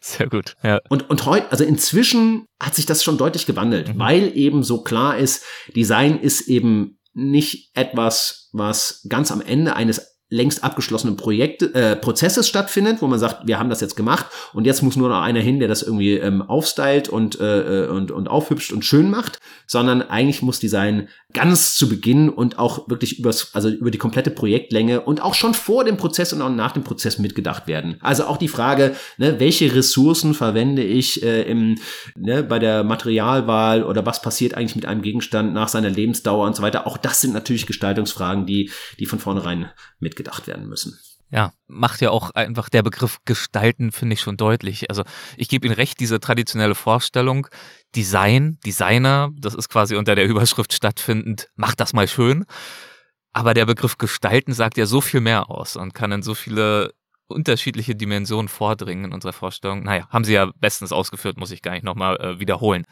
S1: sehr gut. Ja.
S2: Und und heute, also inzwischen hat sich das schon deutlich gewandelt, mhm. weil eben so klar ist, Design ist eben nicht etwas, was ganz am Ende eines längst abgeschlossenen Projekte, äh, Prozesses stattfindet, wo man sagt, wir haben das jetzt gemacht und jetzt muss nur noch einer hin, der das irgendwie ähm, aufstylt und, äh, äh, und, und aufhübscht und schön macht, sondern eigentlich muss Design ganz zu Beginn und auch wirklich übers, also über die komplette Projektlänge und auch schon vor dem Prozess und auch nach dem Prozess mitgedacht werden. Also auch die Frage, ne, welche Ressourcen verwende ich äh, im, ne, bei der Materialwahl oder was passiert eigentlich mit einem Gegenstand nach seiner Lebensdauer und so weiter. Auch das sind natürlich Gestaltungsfragen, die, die von vornherein mitgedacht werden müssen.
S1: Ja, macht ja auch einfach der Begriff gestalten, finde ich schon deutlich. Also ich gebe Ihnen recht, diese traditionelle Vorstellung, Design, Designer, das ist quasi unter der Überschrift stattfindend, macht das mal schön. Aber der Begriff gestalten sagt ja so viel mehr aus und kann in so viele unterschiedliche Dimensionen vordringen in unserer Vorstellung. Naja, haben Sie ja bestens ausgeführt, muss ich gar nicht nochmal äh, wiederholen.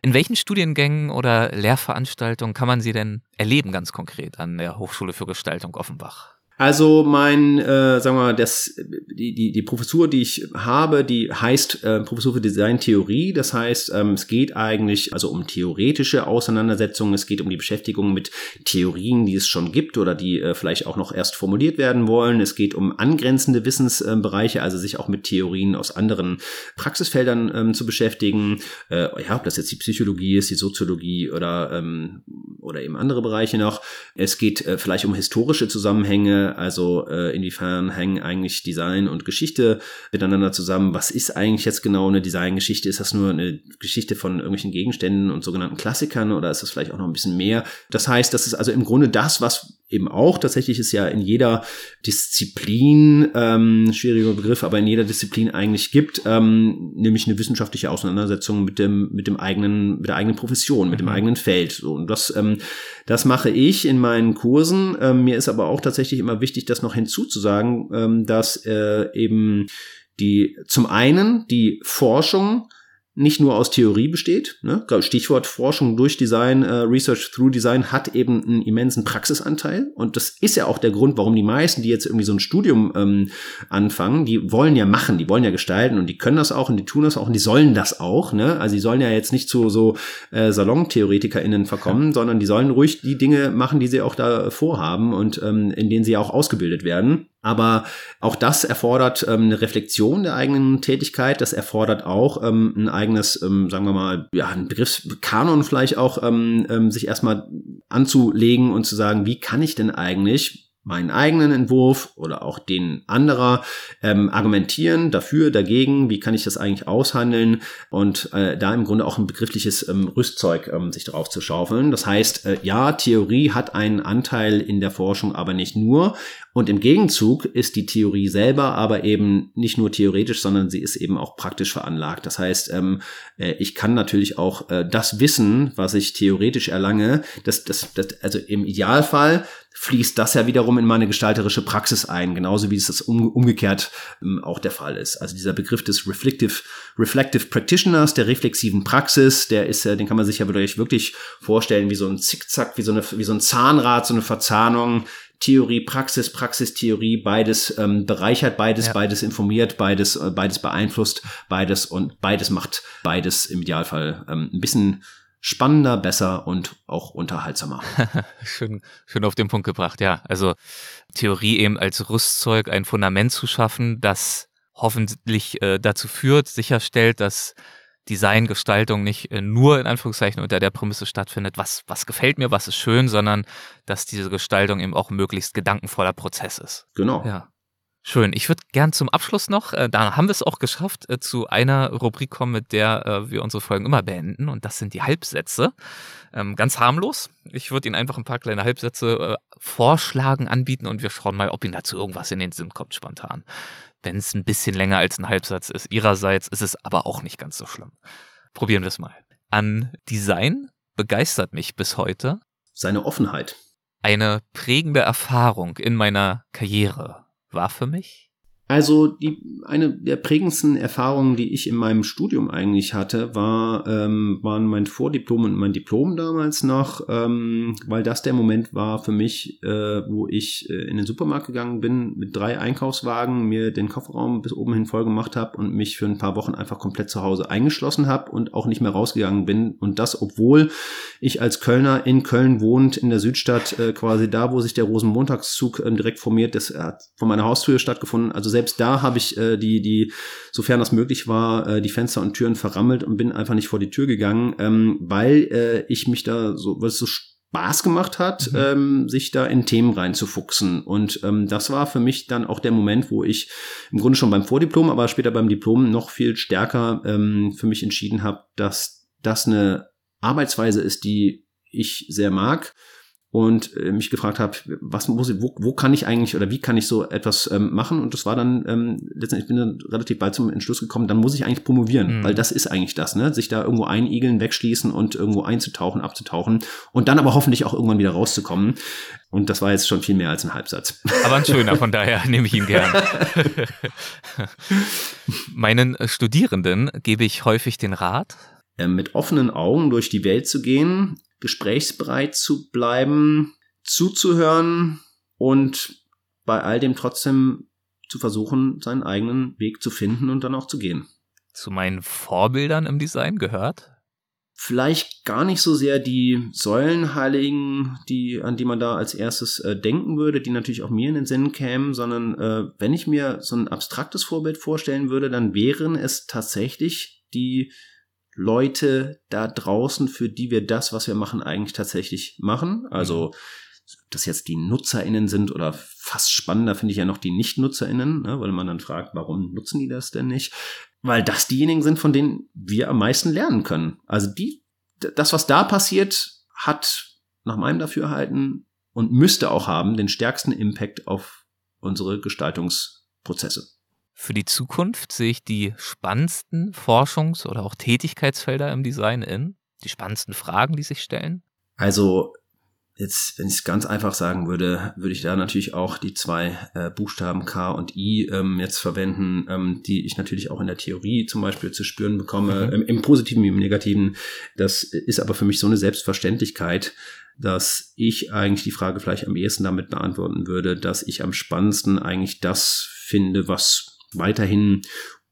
S1: In welchen Studiengängen oder Lehrveranstaltungen kann man sie denn erleben, ganz konkret an der Hochschule für Gestaltung Offenbach?
S2: Also mein, äh, sagen wir mal, das, die, die, die Professur, die ich habe, die heißt äh, Professur für Designtheorie. Das heißt, ähm, es geht eigentlich also um theoretische Auseinandersetzungen, es geht um die Beschäftigung mit Theorien, die es schon gibt oder die äh, vielleicht auch noch erst formuliert werden wollen. Es geht um angrenzende Wissensbereiche, also sich auch mit Theorien aus anderen Praxisfeldern ähm, zu beschäftigen. Äh, ja, ob das jetzt die Psychologie ist, die Soziologie oder, ähm, oder eben andere Bereiche noch. Es geht äh, vielleicht um historische Zusammenhänge also äh, inwiefern hängen eigentlich Design und Geschichte miteinander zusammen? Was ist eigentlich jetzt genau eine Designgeschichte? Ist das nur eine Geschichte von irgendwelchen Gegenständen und sogenannten Klassikern oder ist das vielleicht auch noch ein bisschen mehr? Das heißt, das ist also im Grunde das, was eben auch tatsächlich ist ja in jeder Disziplin, ähm, schwieriger Begriff, aber in jeder Disziplin eigentlich gibt, ähm, nämlich eine wissenschaftliche Auseinandersetzung mit dem, mit dem eigenen, mit der eigenen Profession, mit dem mhm. eigenen Feld. So, und das, ähm, das mache ich in meinen Kursen. Ähm, mir ist aber auch tatsächlich immer wichtig, das noch hinzuzusagen, ähm, dass äh, eben die zum einen die Forschung nicht nur aus Theorie besteht. Ne? Stichwort Forschung durch Design, äh, Research through Design hat eben einen immensen Praxisanteil. Und das ist ja auch der Grund, warum die meisten, die jetzt irgendwie so ein Studium ähm, anfangen, die wollen ja machen, die wollen ja gestalten und die können das auch und die tun das auch und die sollen das auch. Ne? Also die sollen ja jetzt nicht zu so äh, SalontheoretikerInnen verkommen, ja. sondern die sollen ruhig die Dinge machen, die sie auch da vorhaben und ähm, in denen sie auch ausgebildet werden. Aber auch das erfordert ähm, eine Reflexion der eigenen Tätigkeit. Das erfordert auch ähm, ein eigenes, ähm, sagen wir mal, ja, ein Begriffskanon vielleicht auch, ähm, ähm, sich erstmal anzulegen und zu sagen, wie kann ich denn eigentlich meinen eigenen Entwurf oder auch den anderer ähm, argumentieren dafür, dagegen, wie kann ich das eigentlich aushandeln und äh, da im Grunde auch ein begriffliches ähm, Rüstzeug ähm, sich drauf zu schaufeln. Das heißt, äh, ja, Theorie hat einen Anteil in der Forschung, aber nicht nur. Und im Gegenzug ist die Theorie selber aber eben nicht nur theoretisch, sondern sie ist eben auch praktisch veranlagt. Das heißt, ähm, äh, ich kann natürlich auch äh, das Wissen, was ich theoretisch erlange, das, das, das, also im Idealfall fließt das ja wiederum in meine gestalterische Praxis ein, genauso wie es das um, umgekehrt ähm, auch der Fall ist. Also dieser Begriff des Reflective, Reflective Practitioners, der reflexiven Praxis, der ist ja, den kann man sich ja wirklich, vorstellen wie so ein Zickzack, wie so, eine, wie so ein Zahnrad, so eine Verzahnung, Theorie, Praxis, Praxis, Theorie, beides ähm, bereichert, beides, ja. beides informiert, beides, äh, beides beeinflusst, beides und beides macht beides im Idealfall ähm, ein bisschen spannender, besser und auch unterhaltsamer.
S1: schön, schön auf den Punkt gebracht, ja. Also Theorie eben als Rüstzeug, ein Fundament zu schaffen, das hoffentlich äh, dazu führt, sicherstellt, dass Design, Gestaltung nicht äh, nur in Anführungszeichen unter der Prämisse stattfindet, was, was gefällt mir, was ist schön, sondern dass diese Gestaltung eben auch möglichst gedankenvoller Prozess ist.
S2: Genau.
S1: Ja. Schön. Ich würde gern zum Abschluss noch, äh, da haben wir es auch geschafft, äh, zu einer Rubrik kommen, mit der äh, wir unsere Folgen immer beenden. Und das sind die Halbsätze. Ähm, ganz harmlos. Ich würde Ihnen einfach ein paar kleine Halbsätze äh, vorschlagen, anbieten und wir schauen mal, ob Ihnen dazu irgendwas in den Sinn kommt spontan. Wenn es ein bisschen länger als ein Halbsatz ist, Ihrerseits ist es aber auch nicht ganz so schlimm. Probieren wir es mal. An Design begeistert mich bis heute
S2: seine Offenheit.
S1: Eine prägende Erfahrung in meiner Karriere war für mich?
S2: Also die, eine der prägendsten Erfahrungen, die ich in meinem Studium eigentlich hatte, war, ähm, waren mein Vordiplom und mein Diplom damals noch, ähm, weil das der Moment war für mich, äh, wo ich äh, in den Supermarkt gegangen bin mit drei Einkaufswagen, mir den Kofferraum bis oben hin voll gemacht habe und mich für ein paar Wochen einfach komplett zu Hause eingeschlossen habe und auch nicht mehr rausgegangen bin. Und das, obwohl ich als Kölner in Köln wohnt, in der Südstadt, äh, quasi da, wo sich der Rosenmontagszug äh, direkt formiert, das hat von meiner Haustür stattgefunden. Also selbst da habe ich äh, die, die, sofern das möglich war, äh, die Fenster und Türen verrammelt und bin einfach nicht vor die Tür gegangen, ähm, weil äh, ich mich da so, weil es so Spaß gemacht hat, mhm. ähm, sich da in Themen reinzufuchsen. Und ähm, das war für mich dann auch der Moment, wo ich im Grunde schon beim Vordiplom, aber später beim Diplom noch viel stärker ähm, für mich entschieden habe, dass das eine Arbeitsweise ist, die ich sehr mag und äh, mich gefragt habe, was muss ich, wo, wo kann ich eigentlich oder wie kann ich so etwas ähm, machen? Und das war dann ähm, letztendlich bin dann relativ bald zum Entschluss gekommen, dann muss ich eigentlich promovieren, mhm. weil das ist eigentlich das, ne? Sich da irgendwo einigeln, wegschließen und irgendwo einzutauchen, abzutauchen und dann aber hoffentlich auch irgendwann wieder rauszukommen. Und das war jetzt schon viel mehr als ein Halbsatz.
S1: Aber ein schöner, von daher nehme ich ihn gern. Meinen Studierenden gebe ich häufig den Rat,
S2: äh, mit offenen Augen durch die Welt zu gehen, gesprächsbereit zu bleiben, zuzuhören und bei all dem trotzdem zu versuchen, seinen eigenen Weg zu finden und dann auch zu gehen.
S1: Zu meinen Vorbildern im Design gehört?
S2: Vielleicht gar nicht so sehr die Säulenheiligen, die, an die man da als erstes äh, denken würde, die natürlich auch mir in den Sinn kämen, sondern äh, wenn ich mir so ein abstraktes Vorbild vorstellen würde, dann wären es tatsächlich die Leute da draußen, für die wir das, was wir machen, eigentlich tatsächlich machen. Also, mhm. dass jetzt die NutzerInnen sind oder fast spannender finde ich ja noch die Nicht-NutzerInnen, ne, weil man dann fragt, warum nutzen die das denn nicht? Weil das diejenigen sind, von denen wir am meisten lernen können. Also die, das, was da passiert, hat nach meinem Dafürhalten und müsste auch haben den stärksten Impact auf unsere Gestaltungsprozesse.
S1: Für die Zukunft sehe ich die spannendsten Forschungs- oder auch Tätigkeitsfelder im Design in, die spannendsten Fragen, die sich stellen.
S2: Also Jetzt, wenn ich es ganz einfach sagen würde, würde ich da natürlich auch die zwei äh, Buchstaben K und I ähm, jetzt verwenden, ähm, die ich natürlich auch in der Theorie zum Beispiel zu spüren bekomme, mhm. im, im Positiven wie im Negativen. Das ist aber für mich so eine Selbstverständlichkeit, dass ich eigentlich die Frage vielleicht am ehesten damit beantworten würde, dass ich am spannendsten eigentlich das finde, was weiterhin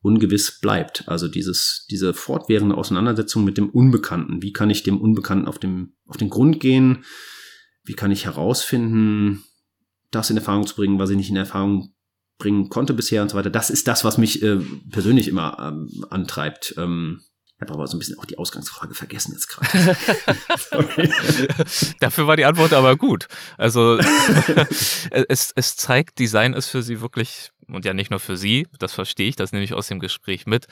S2: ungewiss bleibt. Also dieses, diese fortwährende Auseinandersetzung mit dem Unbekannten. Wie kann ich dem Unbekannten auf, dem, auf den Grund gehen? Wie kann ich herausfinden, das in Erfahrung zu bringen, was ich nicht in Erfahrung bringen konnte bisher und so weiter. Das ist das, was mich äh, persönlich immer ähm, antreibt. Ähm, ich habe aber so ein bisschen auch die Ausgangsfrage vergessen jetzt gerade.
S1: Dafür war die Antwort aber gut. Also es, es zeigt, Design ist für sie wirklich, und ja nicht nur für sie, das verstehe ich, das nehme ich aus dem Gespräch mit.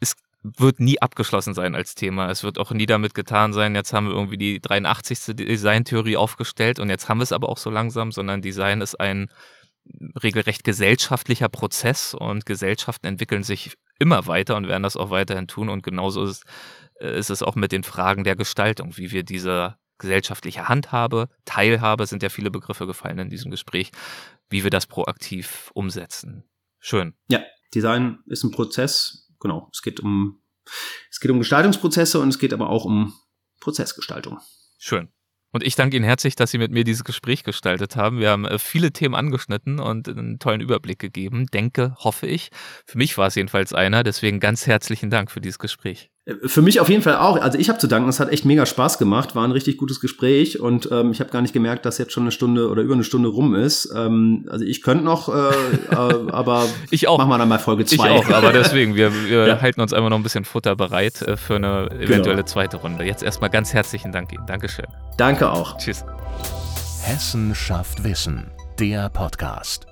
S1: Es wird nie abgeschlossen sein als Thema. Es wird auch nie damit getan sein, jetzt haben wir irgendwie die 83. Designtheorie aufgestellt und jetzt haben wir es aber auch so langsam, sondern Design ist ein regelrecht gesellschaftlicher Prozess und Gesellschaften entwickeln sich immer weiter und werden das auch weiterhin tun. Und genauso ist, äh, ist es auch mit den Fragen der Gestaltung, wie wir diese gesellschaftliche Handhabe, Teilhabe sind ja viele Begriffe gefallen in diesem Gespräch, wie wir das proaktiv umsetzen. Schön.
S2: Ja, Design ist ein Prozess. Genau. Es geht um, es geht um Gestaltungsprozesse und es geht aber auch um Prozessgestaltung.
S1: Schön. Und ich danke Ihnen herzlich, dass Sie mit mir dieses Gespräch gestaltet haben. Wir haben äh, viele Themen angeschnitten und einen tollen Überblick gegeben. Denke, hoffe ich. Für mich war es jedenfalls einer. Deswegen ganz herzlichen Dank für dieses Gespräch.
S2: Für mich auf jeden Fall auch. Also ich habe zu danken. Es hat echt mega Spaß gemacht. War ein richtig gutes Gespräch und ähm, ich habe gar nicht gemerkt, dass jetzt schon eine Stunde oder über eine Stunde rum ist. Ähm, also ich könnte noch, äh, äh, aber
S1: ich auch.
S2: machen wir dann mal Folge zwei.
S1: Ich auch, aber deswegen, wir, wir ja. halten uns einfach noch ein bisschen Futter bereit äh, für eine eventuelle genau. zweite Runde. Jetzt erstmal ganz herzlichen Dank Ihnen. Dankeschön.
S2: Danke auch.
S1: Tschüss.
S3: Hessen schafft Wissen. Der Podcast.